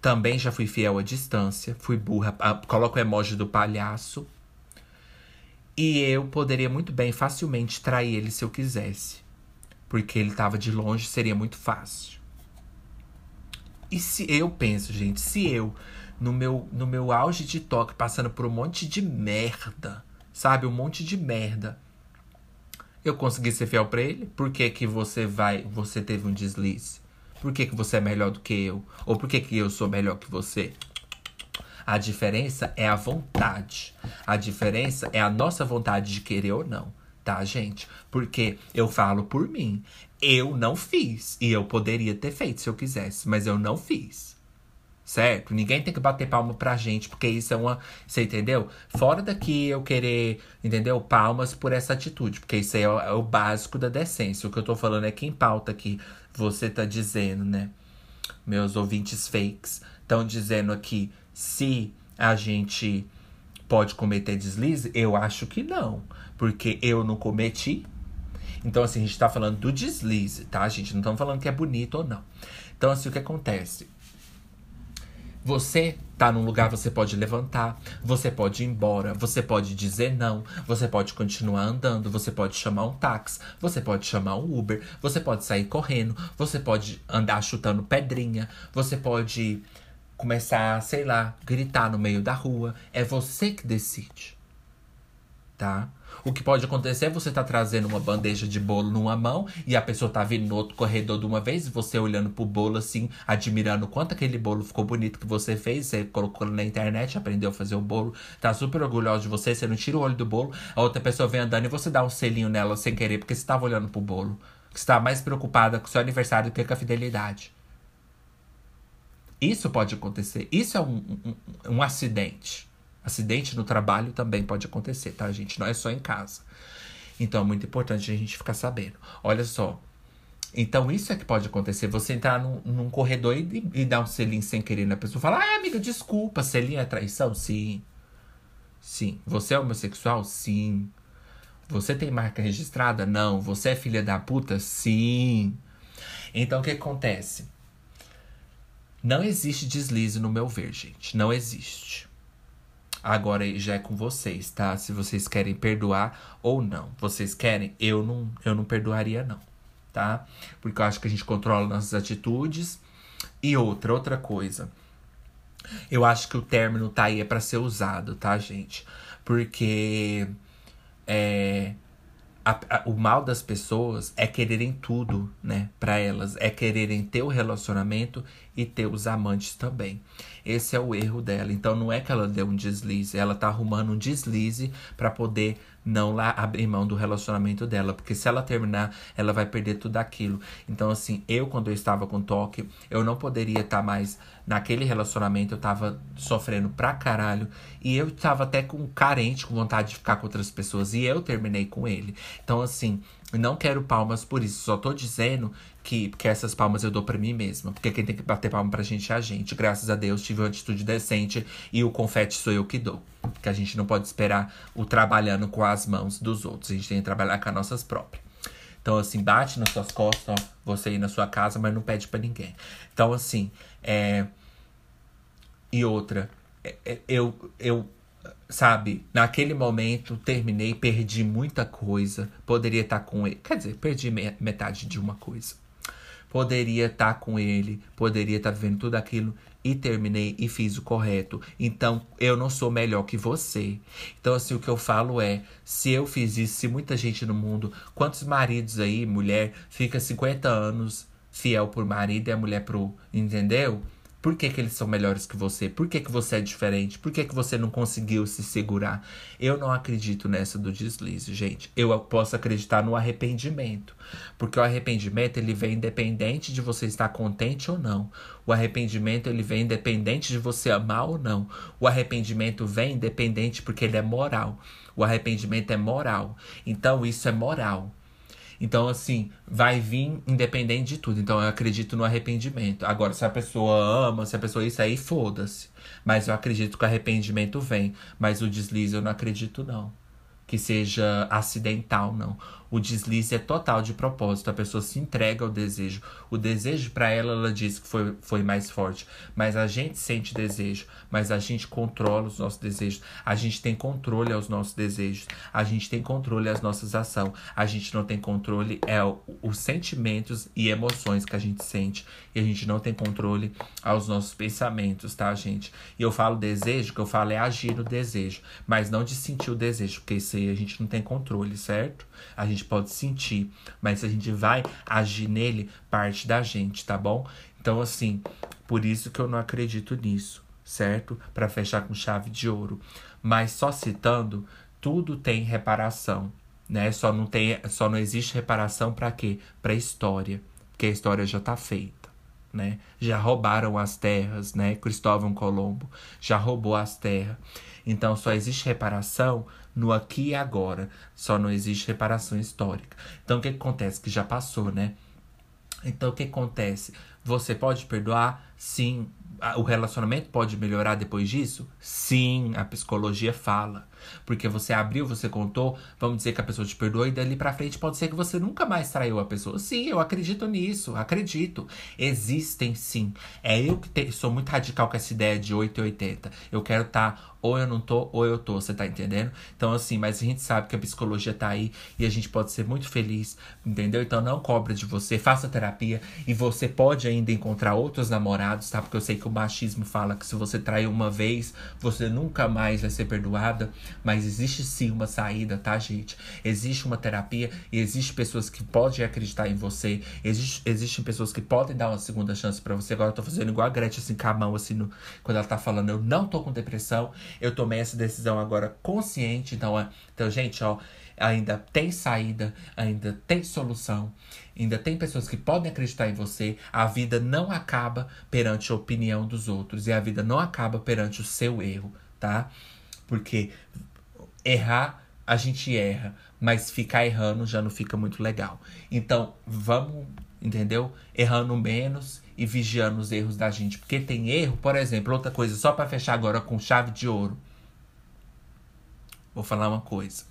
também já fui fiel à distância, fui burra, coloco o emoji do palhaço. E eu poderia muito bem, facilmente, trair ele se eu quisesse. Porque ele estava de longe, seria muito fácil. E se eu penso, gente, se eu, no meu, no meu auge de toque, passando por um monte de merda, sabe? Um monte de merda. Eu consegui ser fiel pra ele? Por que, que você vai. Você teve um deslize? Por que, que você é melhor do que eu? Ou por que, que eu sou melhor que você? A diferença é a vontade. A diferença é a nossa vontade de querer ou não, tá, gente? Porque eu falo por mim. Eu não fiz. E eu poderia ter feito se eu quisesse, mas eu não fiz. Certo? Ninguém tem que bater palma pra gente, porque isso é uma. Você entendeu? Fora daqui eu querer, entendeu? Palmas por essa atitude, porque isso é o, é o básico da decência. O que eu tô falando é que em pauta aqui você tá dizendo, né? Meus ouvintes fakes estão dizendo aqui se a gente pode cometer deslize? Eu acho que não, porque eu não cometi. Então, assim, a gente tá falando do deslize, tá, gente? Não estamos falando que é bonito ou não. Então, assim, o que acontece? Você tá num lugar, você pode levantar, você pode ir embora, você pode dizer não, você pode continuar andando, você pode chamar um táxi, você pode chamar um Uber, você pode sair correndo, você pode andar chutando pedrinha, você pode começar, sei lá, gritar no meio da rua. É você que decide. Tá? O que pode acontecer é você tá trazendo uma bandeja de bolo numa mão e a pessoa tá vindo no outro corredor de uma vez você olhando pro bolo assim, admirando quanto aquele bolo ficou bonito que você fez, você colocou na internet, aprendeu a fazer o bolo, tá super orgulhoso de você, você não tira o olho do bolo, a outra pessoa vem andando e você dá um selinho nela sem querer porque você tava olhando pro bolo. Que você tá mais preocupada com o seu aniversário do que com a fidelidade. Isso pode acontecer. Isso é um, um, um acidente. Acidente no trabalho também pode acontecer, tá, gente? Não é só em casa. Então é muito importante a gente ficar sabendo. Olha só. Então, isso é que pode acontecer. Você entrar num, num corredor e, e, dar um selinho sem querer na pessoa. Falar, ah, amiga, desculpa, selinho é traição? Sim. Sim. Você é homossexual? Sim. Você tem marca registrada? Não. Você é filha da puta? Sim. Então, o que acontece? Não existe deslize no meu ver, gente. Não existe. Agora já é com vocês, tá? Se vocês querem perdoar ou não. Vocês querem? Eu não, eu não perdoaria, não. Tá? Porque eu acho que a gente controla nossas atitudes. E outra, outra coisa. Eu acho que o término tá aí é pra ser usado, tá, gente? Porque é, a, a, o mal das pessoas é quererem tudo, né, para elas, é quererem ter o relacionamento e ter os amantes também. Esse é o erro dela. Então não é que ela deu um deslize, ela tá arrumando um deslize para poder não lá abrir mão do relacionamento dela, porque se ela terminar, ela vai perder tudo aquilo. Então assim, eu quando eu estava com toque, eu não poderia estar tá mais naquele relacionamento, eu tava sofrendo pra caralho e eu tava até com carente, com vontade de ficar com outras pessoas e eu terminei com ele. Então assim, não quero palmas por isso, só tô dizendo que, que essas palmas eu dou para mim mesma. Porque quem tem que bater palma pra gente é a gente. Graças a Deus tive uma atitude decente e o confete sou eu que dou. Que a gente não pode esperar o trabalhando com as mãos dos outros. A gente tem que trabalhar com as nossas próprias. Então, assim, bate nas suas costas, ó, você aí na sua casa, mas não pede para ninguém. Então, assim, é. E outra, é, é, eu, eu sabe, naquele momento terminei, perdi muita coisa. Poderia estar com ele. Quer dizer, perdi metade de uma coisa. Poderia estar com ele, poderia estar vivendo tudo aquilo e terminei e fiz o correto. Então, eu não sou melhor que você. Então, assim, o que eu falo é: se eu fiz isso, se muita gente no mundo, quantos maridos aí, mulher, fica 50 anos fiel por marido e a mulher pro. Entendeu? Por que, que eles são melhores que você? Por que, que você é diferente? Por que, que você não conseguiu se segurar? Eu não acredito nessa do deslize, gente. Eu posso acreditar no arrependimento. Porque o arrependimento, ele vem independente de você estar contente ou não. O arrependimento, ele vem independente de você amar ou não. O arrependimento vem independente porque ele é moral. O arrependimento é moral. Então, isso é moral. Então, assim, vai vir independente de tudo. Então, eu acredito no arrependimento. Agora, se a pessoa ama, se a pessoa isso aí, foda-se. Mas eu acredito que o arrependimento vem. Mas o deslize eu não acredito, não. Que seja acidental, não. O deslize é total de propósito, a pessoa se entrega ao desejo. O desejo para ela, ela diz que foi, foi mais forte, mas a gente sente desejo, mas a gente controla os nossos desejos. A gente tem controle aos nossos desejos, a gente tem controle às nossas ações. A gente não tem controle é os sentimentos e emoções que a gente sente e a gente não tem controle aos nossos pensamentos, tá, gente? E eu falo desejo, que eu falo é agir no desejo, mas não de sentir o desejo, porque isso aí a gente não tem controle, certo? A gente pode sentir, mas a gente vai agir nele, parte da gente, tá bom? Então, assim, por isso que eu não acredito nisso, certo? Para fechar com chave de ouro. Mas só citando, tudo tem reparação, né? Só não tem, só não existe reparação para quê? Para história, porque a história já tá feita. Né? Já roubaram as terras, né? Cristóvão Colombo já roubou as terras. Então só existe reparação no aqui e agora. Só não existe reparação histórica. Então o que, que acontece? Que já passou, né? Então o que acontece? Você pode perdoar? Sim. O relacionamento pode melhorar depois disso? Sim, a psicologia fala. Porque você abriu, você contou, vamos dizer que a pessoa te perdoou e dali pra frente pode ser que você nunca mais traiu a pessoa. Sim, eu acredito nisso, acredito. Existem sim. É eu que te, sou muito radical com essa ideia de 880. Eu quero estar tá, ou eu não tô, ou eu tô, você tá entendendo? Então, assim, mas a gente sabe que a psicologia tá aí e a gente pode ser muito feliz, entendeu? Então não cobra de você, faça terapia e você pode ainda encontrar outros namorados, tá? Porque eu sei que o machismo fala que se você traiu uma vez, você nunca mais vai ser perdoada. Mas existe sim uma saída, tá, gente? Existe uma terapia e existe pessoas que podem acreditar em você. Existe, existem pessoas que podem dar uma segunda chance para você. Agora eu tô fazendo igual a Gretchen, assim, com a mão, assim, no, quando ela tá falando, eu não tô com depressão. Eu tomei essa decisão agora consciente. Então, é, então gente, ó, ainda tem saída, ainda tem solução, ainda tem pessoas que podem acreditar em você. A vida não acaba perante a opinião dos outros e a vida não acaba perante o seu erro, tá? Porque errar, a gente erra, mas ficar errando já não fica muito legal. Então, vamos, entendeu? Errando menos e vigiando os erros da gente. Porque tem erro, por exemplo, outra coisa, só para fechar agora com chave de ouro. Vou falar uma coisa.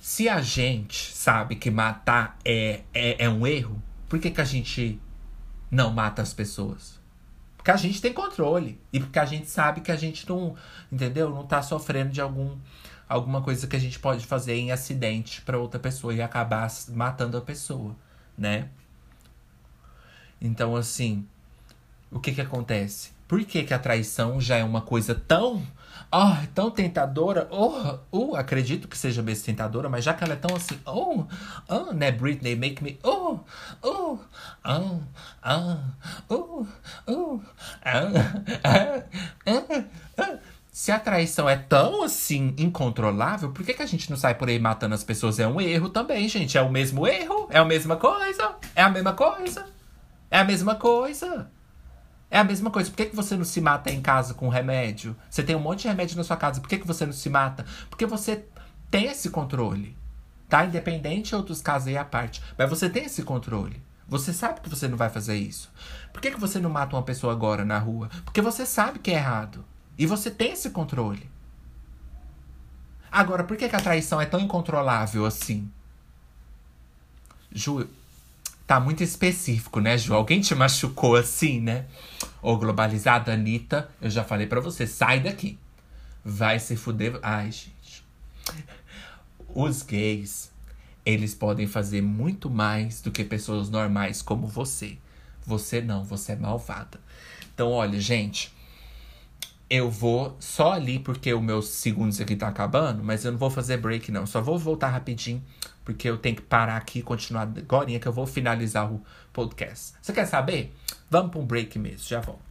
Se a gente sabe que matar é, é, é um erro, por que, que a gente não mata as pessoas? Porque a gente tem controle. E porque a gente sabe que a gente não, entendeu? Não tá sofrendo de algum alguma coisa que a gente pode fazer em acidente para outra pessoa e acabar matando a pessoa, né? Então, assim, o que que acontece? Por que que a traição já é uma coisa tão oh, tão tentadora. Oh, oh, acredito que seja mesmo tentadora, mas já que ela é tão assim, oh, oh, né, Britney, make me, oh, oh, oh, oh, oh, oh, ah, ah, ah, ah. Se a traição é tão assim incontrolável, por que, que a gente não sai por aí matando as pessoas? É um erro também, gente. É o mesmo erro, é a mesma coisa, é a mesma coisa, é a mesma coisa. É a mesma coisa. Por que, que você não se mata em casa com remédio? Você tem um monte de remédio na sua casa. Por que, que você não se mata? Porque você tem esse controle. Tá? Independente de outros casos aí à parte. Mas você tem esse controle. Você sabe que você não vai fazer isso. Por que, que você não mata uma pessoa agora na rua? Porque você sabe que é errado. E você tem esse controle. Agora, por que, que a traição é tão incontrolável assim? Ju, tá muito específico, né, Ju? Alguém te machucou assim, né? Ô, globalizada Anitta, eu já falei para você, sai daqui. Vai se fuder. Ai, gente. Os gays, eles podem fazer muito mais do que pessoas normais como você. Você não, você é malvada. Então, olha, gente, eu vou só ali porque o meu segundos aqui tá acabando, mas eu não vou fazer break não. Só vou voltar rapidinho porque eu tenho que parar aqui e continuar agora que eu vou finalizar o podcast. Você quer saber? Vamos para um break mesmo, já volto.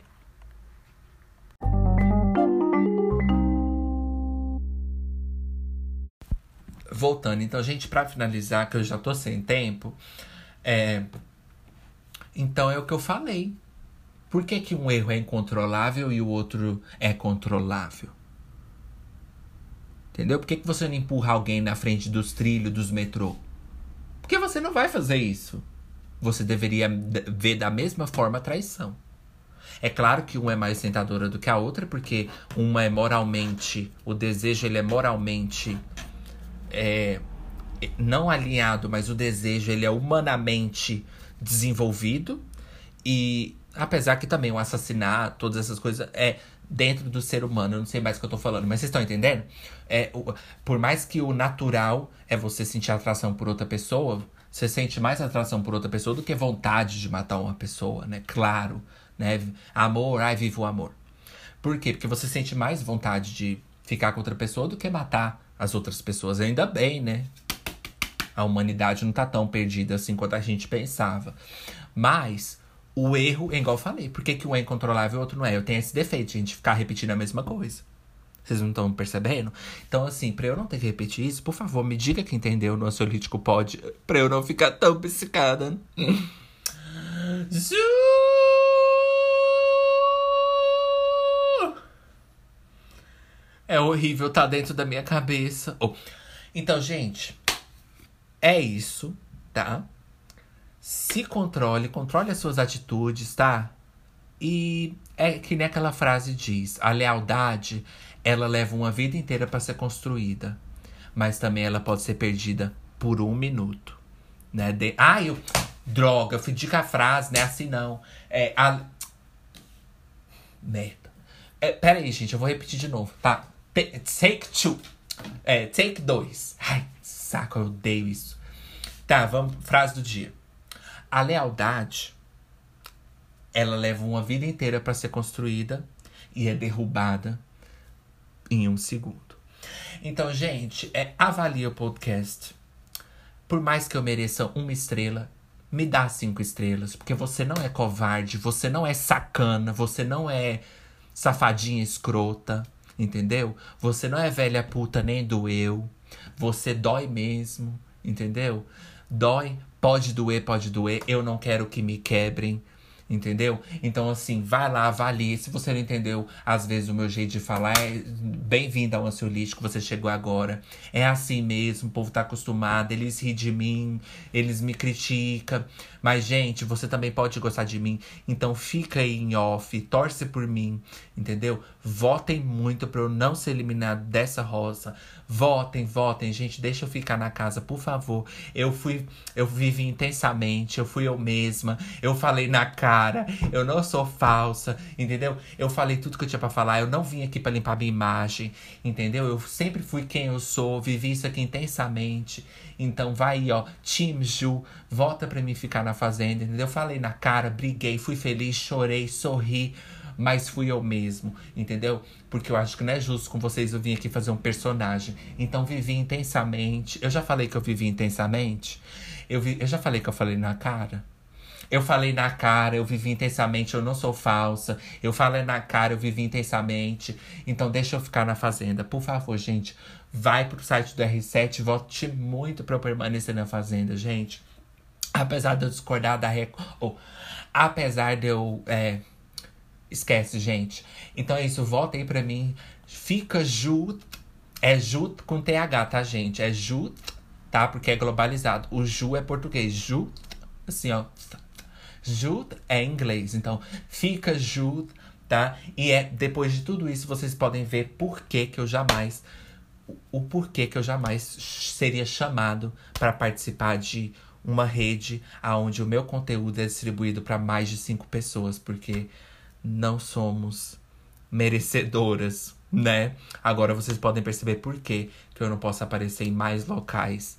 Voltando, então, gente, para finalizar, que eu já tô sem tempo, é... então é o que eu falei. Por que, que um erro é incontrolável e o outro é controlável? Entendeu? Por que, que você não empurra alguém na frente dos trilhos dos metrô? Porque você não vai fazer isso. Você deveria ver da mesma forma a traição. É claro que uma é mais tentadora do que a outra, porque uma é moralmente, o desejo ele é moralmente é, não alinhado, mas o desejo ele é humanamente desenvolvido e apesar que também o assassinato, todas essas coisas é dentro do ser humano. Eu não sei mais o que eu tô falando, mas vocês estão entendendo? É, o, por mais que o natural é você sentir atração por outra pessoa, você sente mais atração por outra pessoa do que vontade de matar uma pessoa, né? Claro, né? Amor, ai, viva o amor. Por quê? Porque você sente mais vontade de ficar com outra pessoa do que matar as outras pessoas. Ainda bem, né? A humanidade não tá tão perdida assim quanto a gente pensava. Mas o erro, é igual eu falei, por que, que um é incontrolável e o outro não é? Eu tenho esse defeito, gente ficar repetindo a mesma coisa. Vocês não estão percebendo? Então, assim, pra eu não ter que repetir isso, por favor, me diga que entendeu no ansiolítico pode, pra eu não ficar tão psicada. É horrível, tá dentro da minha cabeça. Oh. Então, gente, é isso, tá? Se controle, controle as suas atitudes, tá? E é que nem aquela frase diz: a lealdade, ela leva uma vida inteira para ser construída, mas também ela pode ser perdida por um minuto, né? De... Ah, eu droga, eu fui dica a frase, né? Assim não. É a merda. É, pera aí, gente, eu vou repetir de novo, tá? Take two. É, take dois. Ai, saco, eu odeio isso. Tá, vamos, frase do dia. A lealdade, ela leva uma vida inteira para ser construída e é derrubada em um segundo. Então, gente, é, avalie o podcast. Por mais que eu mereça uma estrela, me dá cinco estrelas, porque você não é covarde, você não é sacana, você não é safadinha escrota, entendeu? Você não é velha puta nem doeu. Você dói mesmo, entendeu? Dói Pode doer, pode doer. Eu não quero que me quebrem. Entendeu? Então, assim, vai lá, avalie. Se você não entendeu, às vezes, o meu jeito de falar é bem-vindo ao ansiolítico, você chegou agora. É assim mesmo, o povo tá acostumado, eles riem de mim, eles me criticam. Mas, gente, você também pode gostar de mim. Então, fica aí em off, torce por mim, entendeu? Votem muito para eu não ser eliminado dessa roça. Votem, votem, gente, deixa eu ficar na casa, por favor. Eu fui, eu vivi intensamente, eu fui eu mesma, eu falei na cara, eu não sou falsa, entendeu? Eu falei tudo que eu tinha para falar, eu não vim aqui para limpar minha imagem, entendeu? Eu sempre fui quem eu sou, vivi isso aqui intensamente. Então vai aí, ó, Team Ju, volta pra mim ficar na fazenda, entendeu? Eu falei na cara, briguei, fui feliz, chorei, sorri mas fui eu mesmo, entendeu? Porque eu acho que não é justo com vocês eu vim aqui fazer um personagem. Então vivi intensamente. Eu já falei que eu vivi intensamente? Eu, vi, eu já falei que eu falei na cara? Eu falei na cara, eu vivi intensamente, eu não sou falsa. Eu falei na cara, eu vivi intensamente. Então deixa eu ficar na fazenda. Por favor, gente, vai pro site do R7, vote muito pra eu permanecer na fazenda, gente. Apesar de eu discordar da Record. Ou, apesar de eu. É, Esquece, gente. Então é isso, volta aí pra mim. Fica Ju. É Ju com TH, tá, gente? É Ju, tá? Porque é globalizado. O Ju é português. Ju, assim, ó. Ju é inglês. Então, fica Ju, tá? E é depois de tudo isso, vocês podem ver por que, que eu jamais. O porquê que eu jamais seria chamado para participar de uma rede aonde o meu conteúdo é distribuído para mais de cinco pessoas, porque não somos merecedoras, né? Agora vocês podem perceber por que eu não posso aparecer em mais locais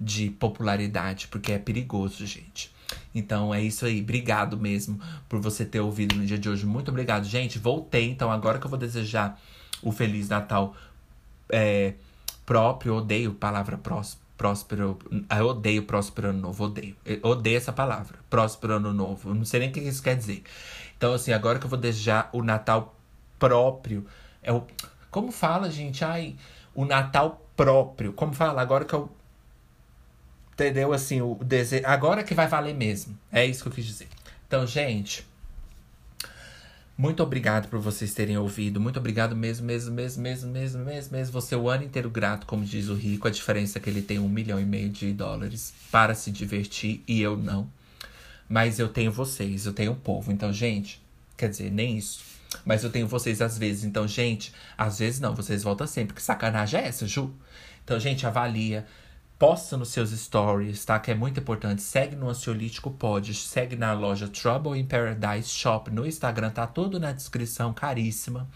de popularidade, porque é perigoso, gente. Então é isso aí. Obrigado mesmo por você ter ouvido no dia de hoje. Muito obrigado, gente. Voltei, então agora que eu vou desejar o Feliz Natal é, próprio, odeio palavra próspero. Eu odeio próspero ano novo, odeio. Eu odeio essa palavra. Próspero ano novo. não sei nem o que isso quer dizer. Então, assim, agora que eu vou desejar o Natal próprio. É o, como fala, gente? Ai, o Natal próprio. Como fala? Agora que eu. Entendeu? Assim, o desejo. Agora que vai valer mesmo. É isso que eu quis dizer. Então, gente. Muito obrigado por vocês terem ouvido. Muito obrigado mesmo, mesmo, mesmo, mesmo, mesmo, mesmo, mesmo. Você o ano inteiro grato, como diz o rico. A diferença é que ele tem um milhão e meio de dólares para se divertir e eu não. Mas eu tenho vocês, eu tenho o povo. Então, gente, quer dizer, nem isso. Mas eu tenho vocês às vezes. Então, gente, às vezes não, vocês voltam sempre. Que sacanagem é essa, Ju? Então, gente, avalia. Posta nos seus stories, tá? Que é muito importante. Segue no Ansiolítico Pod. Segue na loja Trouble in Paradise Shop no Instagram. Tá tudo na descrição, caríssima.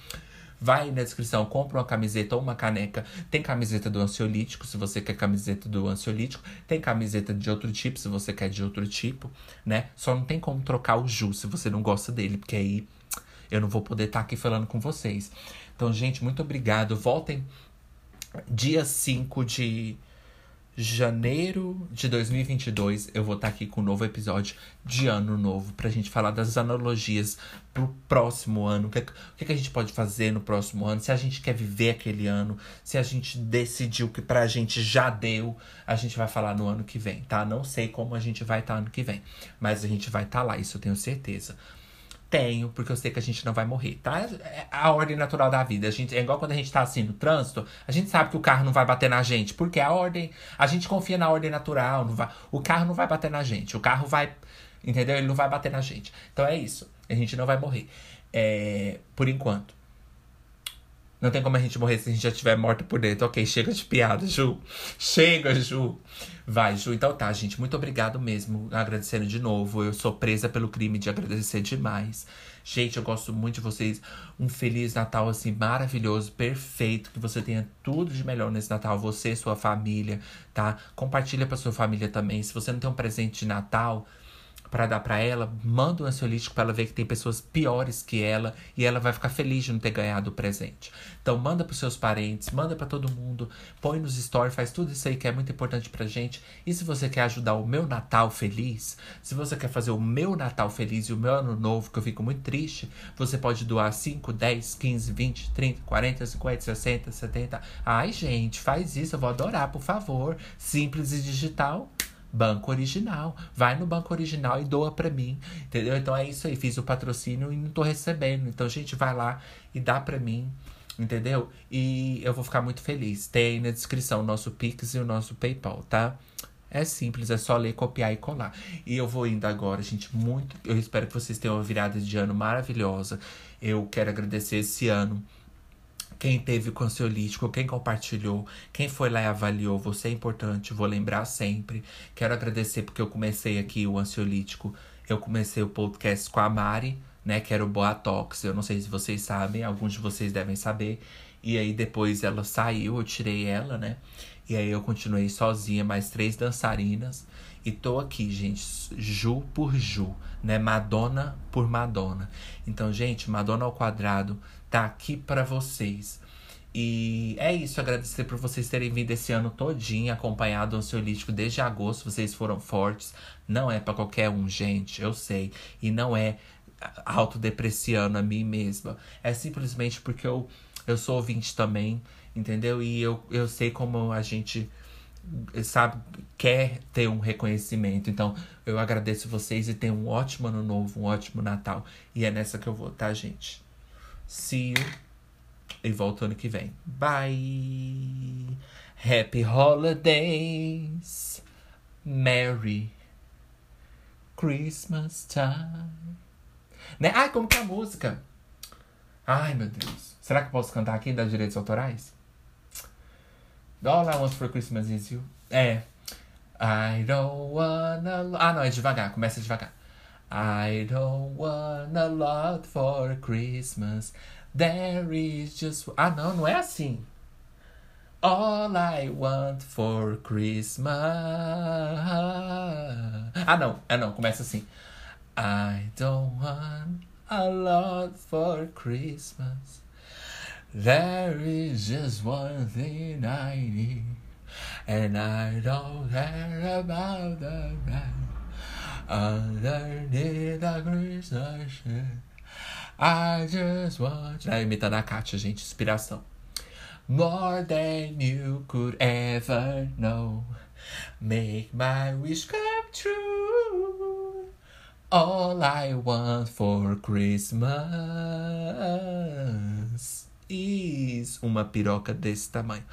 Vai na descrição, compra uma camiseta ou uma caneca. Tem camiseta do ansiolítico, se você quer camiseta do ansiolítico. Tem camiseta de outro tipo, se você quer de outro tipo, né? Só não tem como trocar o Ju se você não gosta dele, porque aí eu não vou poder estar tá aqui falando com vocês. Então, gente, muito obrigado. Voltem dia 5 de janeiro de 2022 eu vou estar tá aqui com um novo episódio de ano novo pra gente falar das analogias pro próximo ano. O que, o que a gente pode fazer no próximo ano? Se a gente quer viver aquele ano, se a gente decidiu que pra gente já deu, a gente vai falar no ano que vem, tá? Não sei como a gente vai estar tá ano que vem, mas a gente vai estar tá lá, isso eu tenho certeza. Tenho, porque eu sei que a gente não vai morrer, tá? É a ordem natural da vida. A gente, é igual quando a gente tá assim no trânsito, a gente sabe que o carro não vai bater na gente, porque a ordem. A gente confia na ordem natural. Vai, o carro não vai bater na gente. O carro vai. Entendeu? Ele não vai bater na gente. Então é isso. A gente não vai morrer. É, por enquanto. Não tem como a gente morrer se a gente já estiver morto por dentro. Ok, chega de piada, Ju. Chega, Ju. Vai, Ju. Então tá, gente. Muito obrigado mesmo. Agradecendo de novo. Eu sou presa pelo crime de agradecer demais. Gente, eu gosto muito de vocês. Um Feliz Natal, assim, maravilhoso, perfeito. Que você tenha tudo de melhor nesse Natal. Você sua família, tá? Compartilha pra sua família também. Se você não tem um presente de Natal para dar para ela, manda um ansiolítico para ela ver que tem pessoas piores que ela e ela vai ficar feliz de não ter ganhado o presente. Então manda para seus parentes, manda para todo mundo, põe nos stories, faz tudo isso aí que é muito importante pra gente. E se você quer ajudar o meu Natal feliz, se você quer fazer o meu Natal feliz e o meu ano novo, que eu fico muito triste, você pode doar 5, 10, 15, 20, 30, 40, 50, 60, 70. Ai, gente, faz isso, eu vou adorar, por favor. Simples e digital. Banco Original. Vai no Banco Original e doa para mim, entendeu? Então é isso aí, fiz o patrocínio e não tô recebendo. Então, gente, vai lá e dá para mim, entendeu? E eu vou ficar muito feliz. Tem aí na descrição o nosso Pix e o nosso PayPal, tá? É simples, é só ler, copiar e colar. E eu vou indo agora, gente. Muito. Eu espero que vocês tenham uma virada de ano maravilhosa. Eu quero agradecer esse ano quem teve ansiolítico, quem compartilhou, quem foi lá e avaliou, você é importante, vou lembrar sempre. Quero agradecer porque eu comecei aqui o ansiolítico, eu comecei o podcast com a Mari, né, que era o Boatox. Eu não sei se vocês sabem, alguns de vocês devem saber. E aí depois ela saiu, eu tirei ela, né? E aí eu continuei sozinha, mais três dançarinas. E tô aqui, gente, Ju por Ju, né? Madonna por Madonna. Então, gente, Madonna ao quadrado tá aqui para vocês. E é isso, agradecer por vocês terem vindo esse ano todinho, acompanhado o ansiolítico desde agosto, vocês foram fortes. Não é para qualquer um, gente, eu sei. E não é autodepreciando a mim mesma. É simplesmente porque eu, eu sou ouvinte também, entendeu? E eu, eu sei como a gente sabe, quer ter um reconhecimento. Então, eu agradeço vocês e tenham um ótimo ano novo, um ótimo Natal. E é nessa que eu vou, tá, gente? See you. E volto ano que vem. Bye. Happy holidays. Merry Christmas time. Né? Ai, como que é a música? Ai, meu Deus. Será que eu posso cantar aqui das direitos autorais? All I want for Christmas is you. É. I don't wanna. Ah, não, é devagar. Começa devagar. I don't want a lot for Christmas. There is just. Ah, não, não é assim. All I want for Christmas. Ah, não, é não, começa assim. I don't want a lot for Christmas. There is just one thing I need, and I don't care about the rest. Underneath the Christmas I just want. Ah, imitando a Kátia, gente, inspiração. More than you could ever know. Make my wish come true. All I want for Christmas is uma piroca desse tamanho.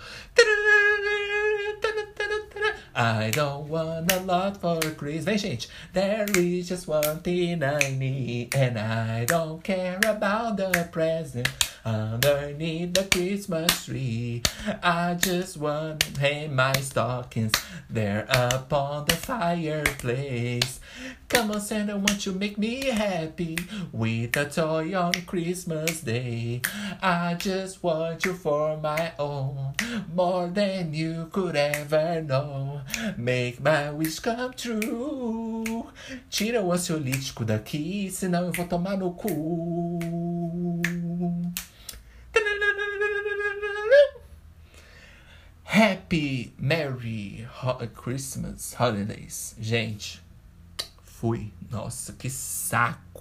I don't want a lot for Christmas. There is just one thing I need, and I don't care about the present underneath the Christmas tree. I just want to hang my stockings there upon the fireplace. Come on, Santa, won't you make me happy with a toy on Christmas Day? I just want you for my own, more than you could ever know. Make my wish come true. Tira o ansiolítico daqui, senão eu vou tomar no cu. Happy Merry Christmas Holidays. Gente, fui. Nossa, que saco.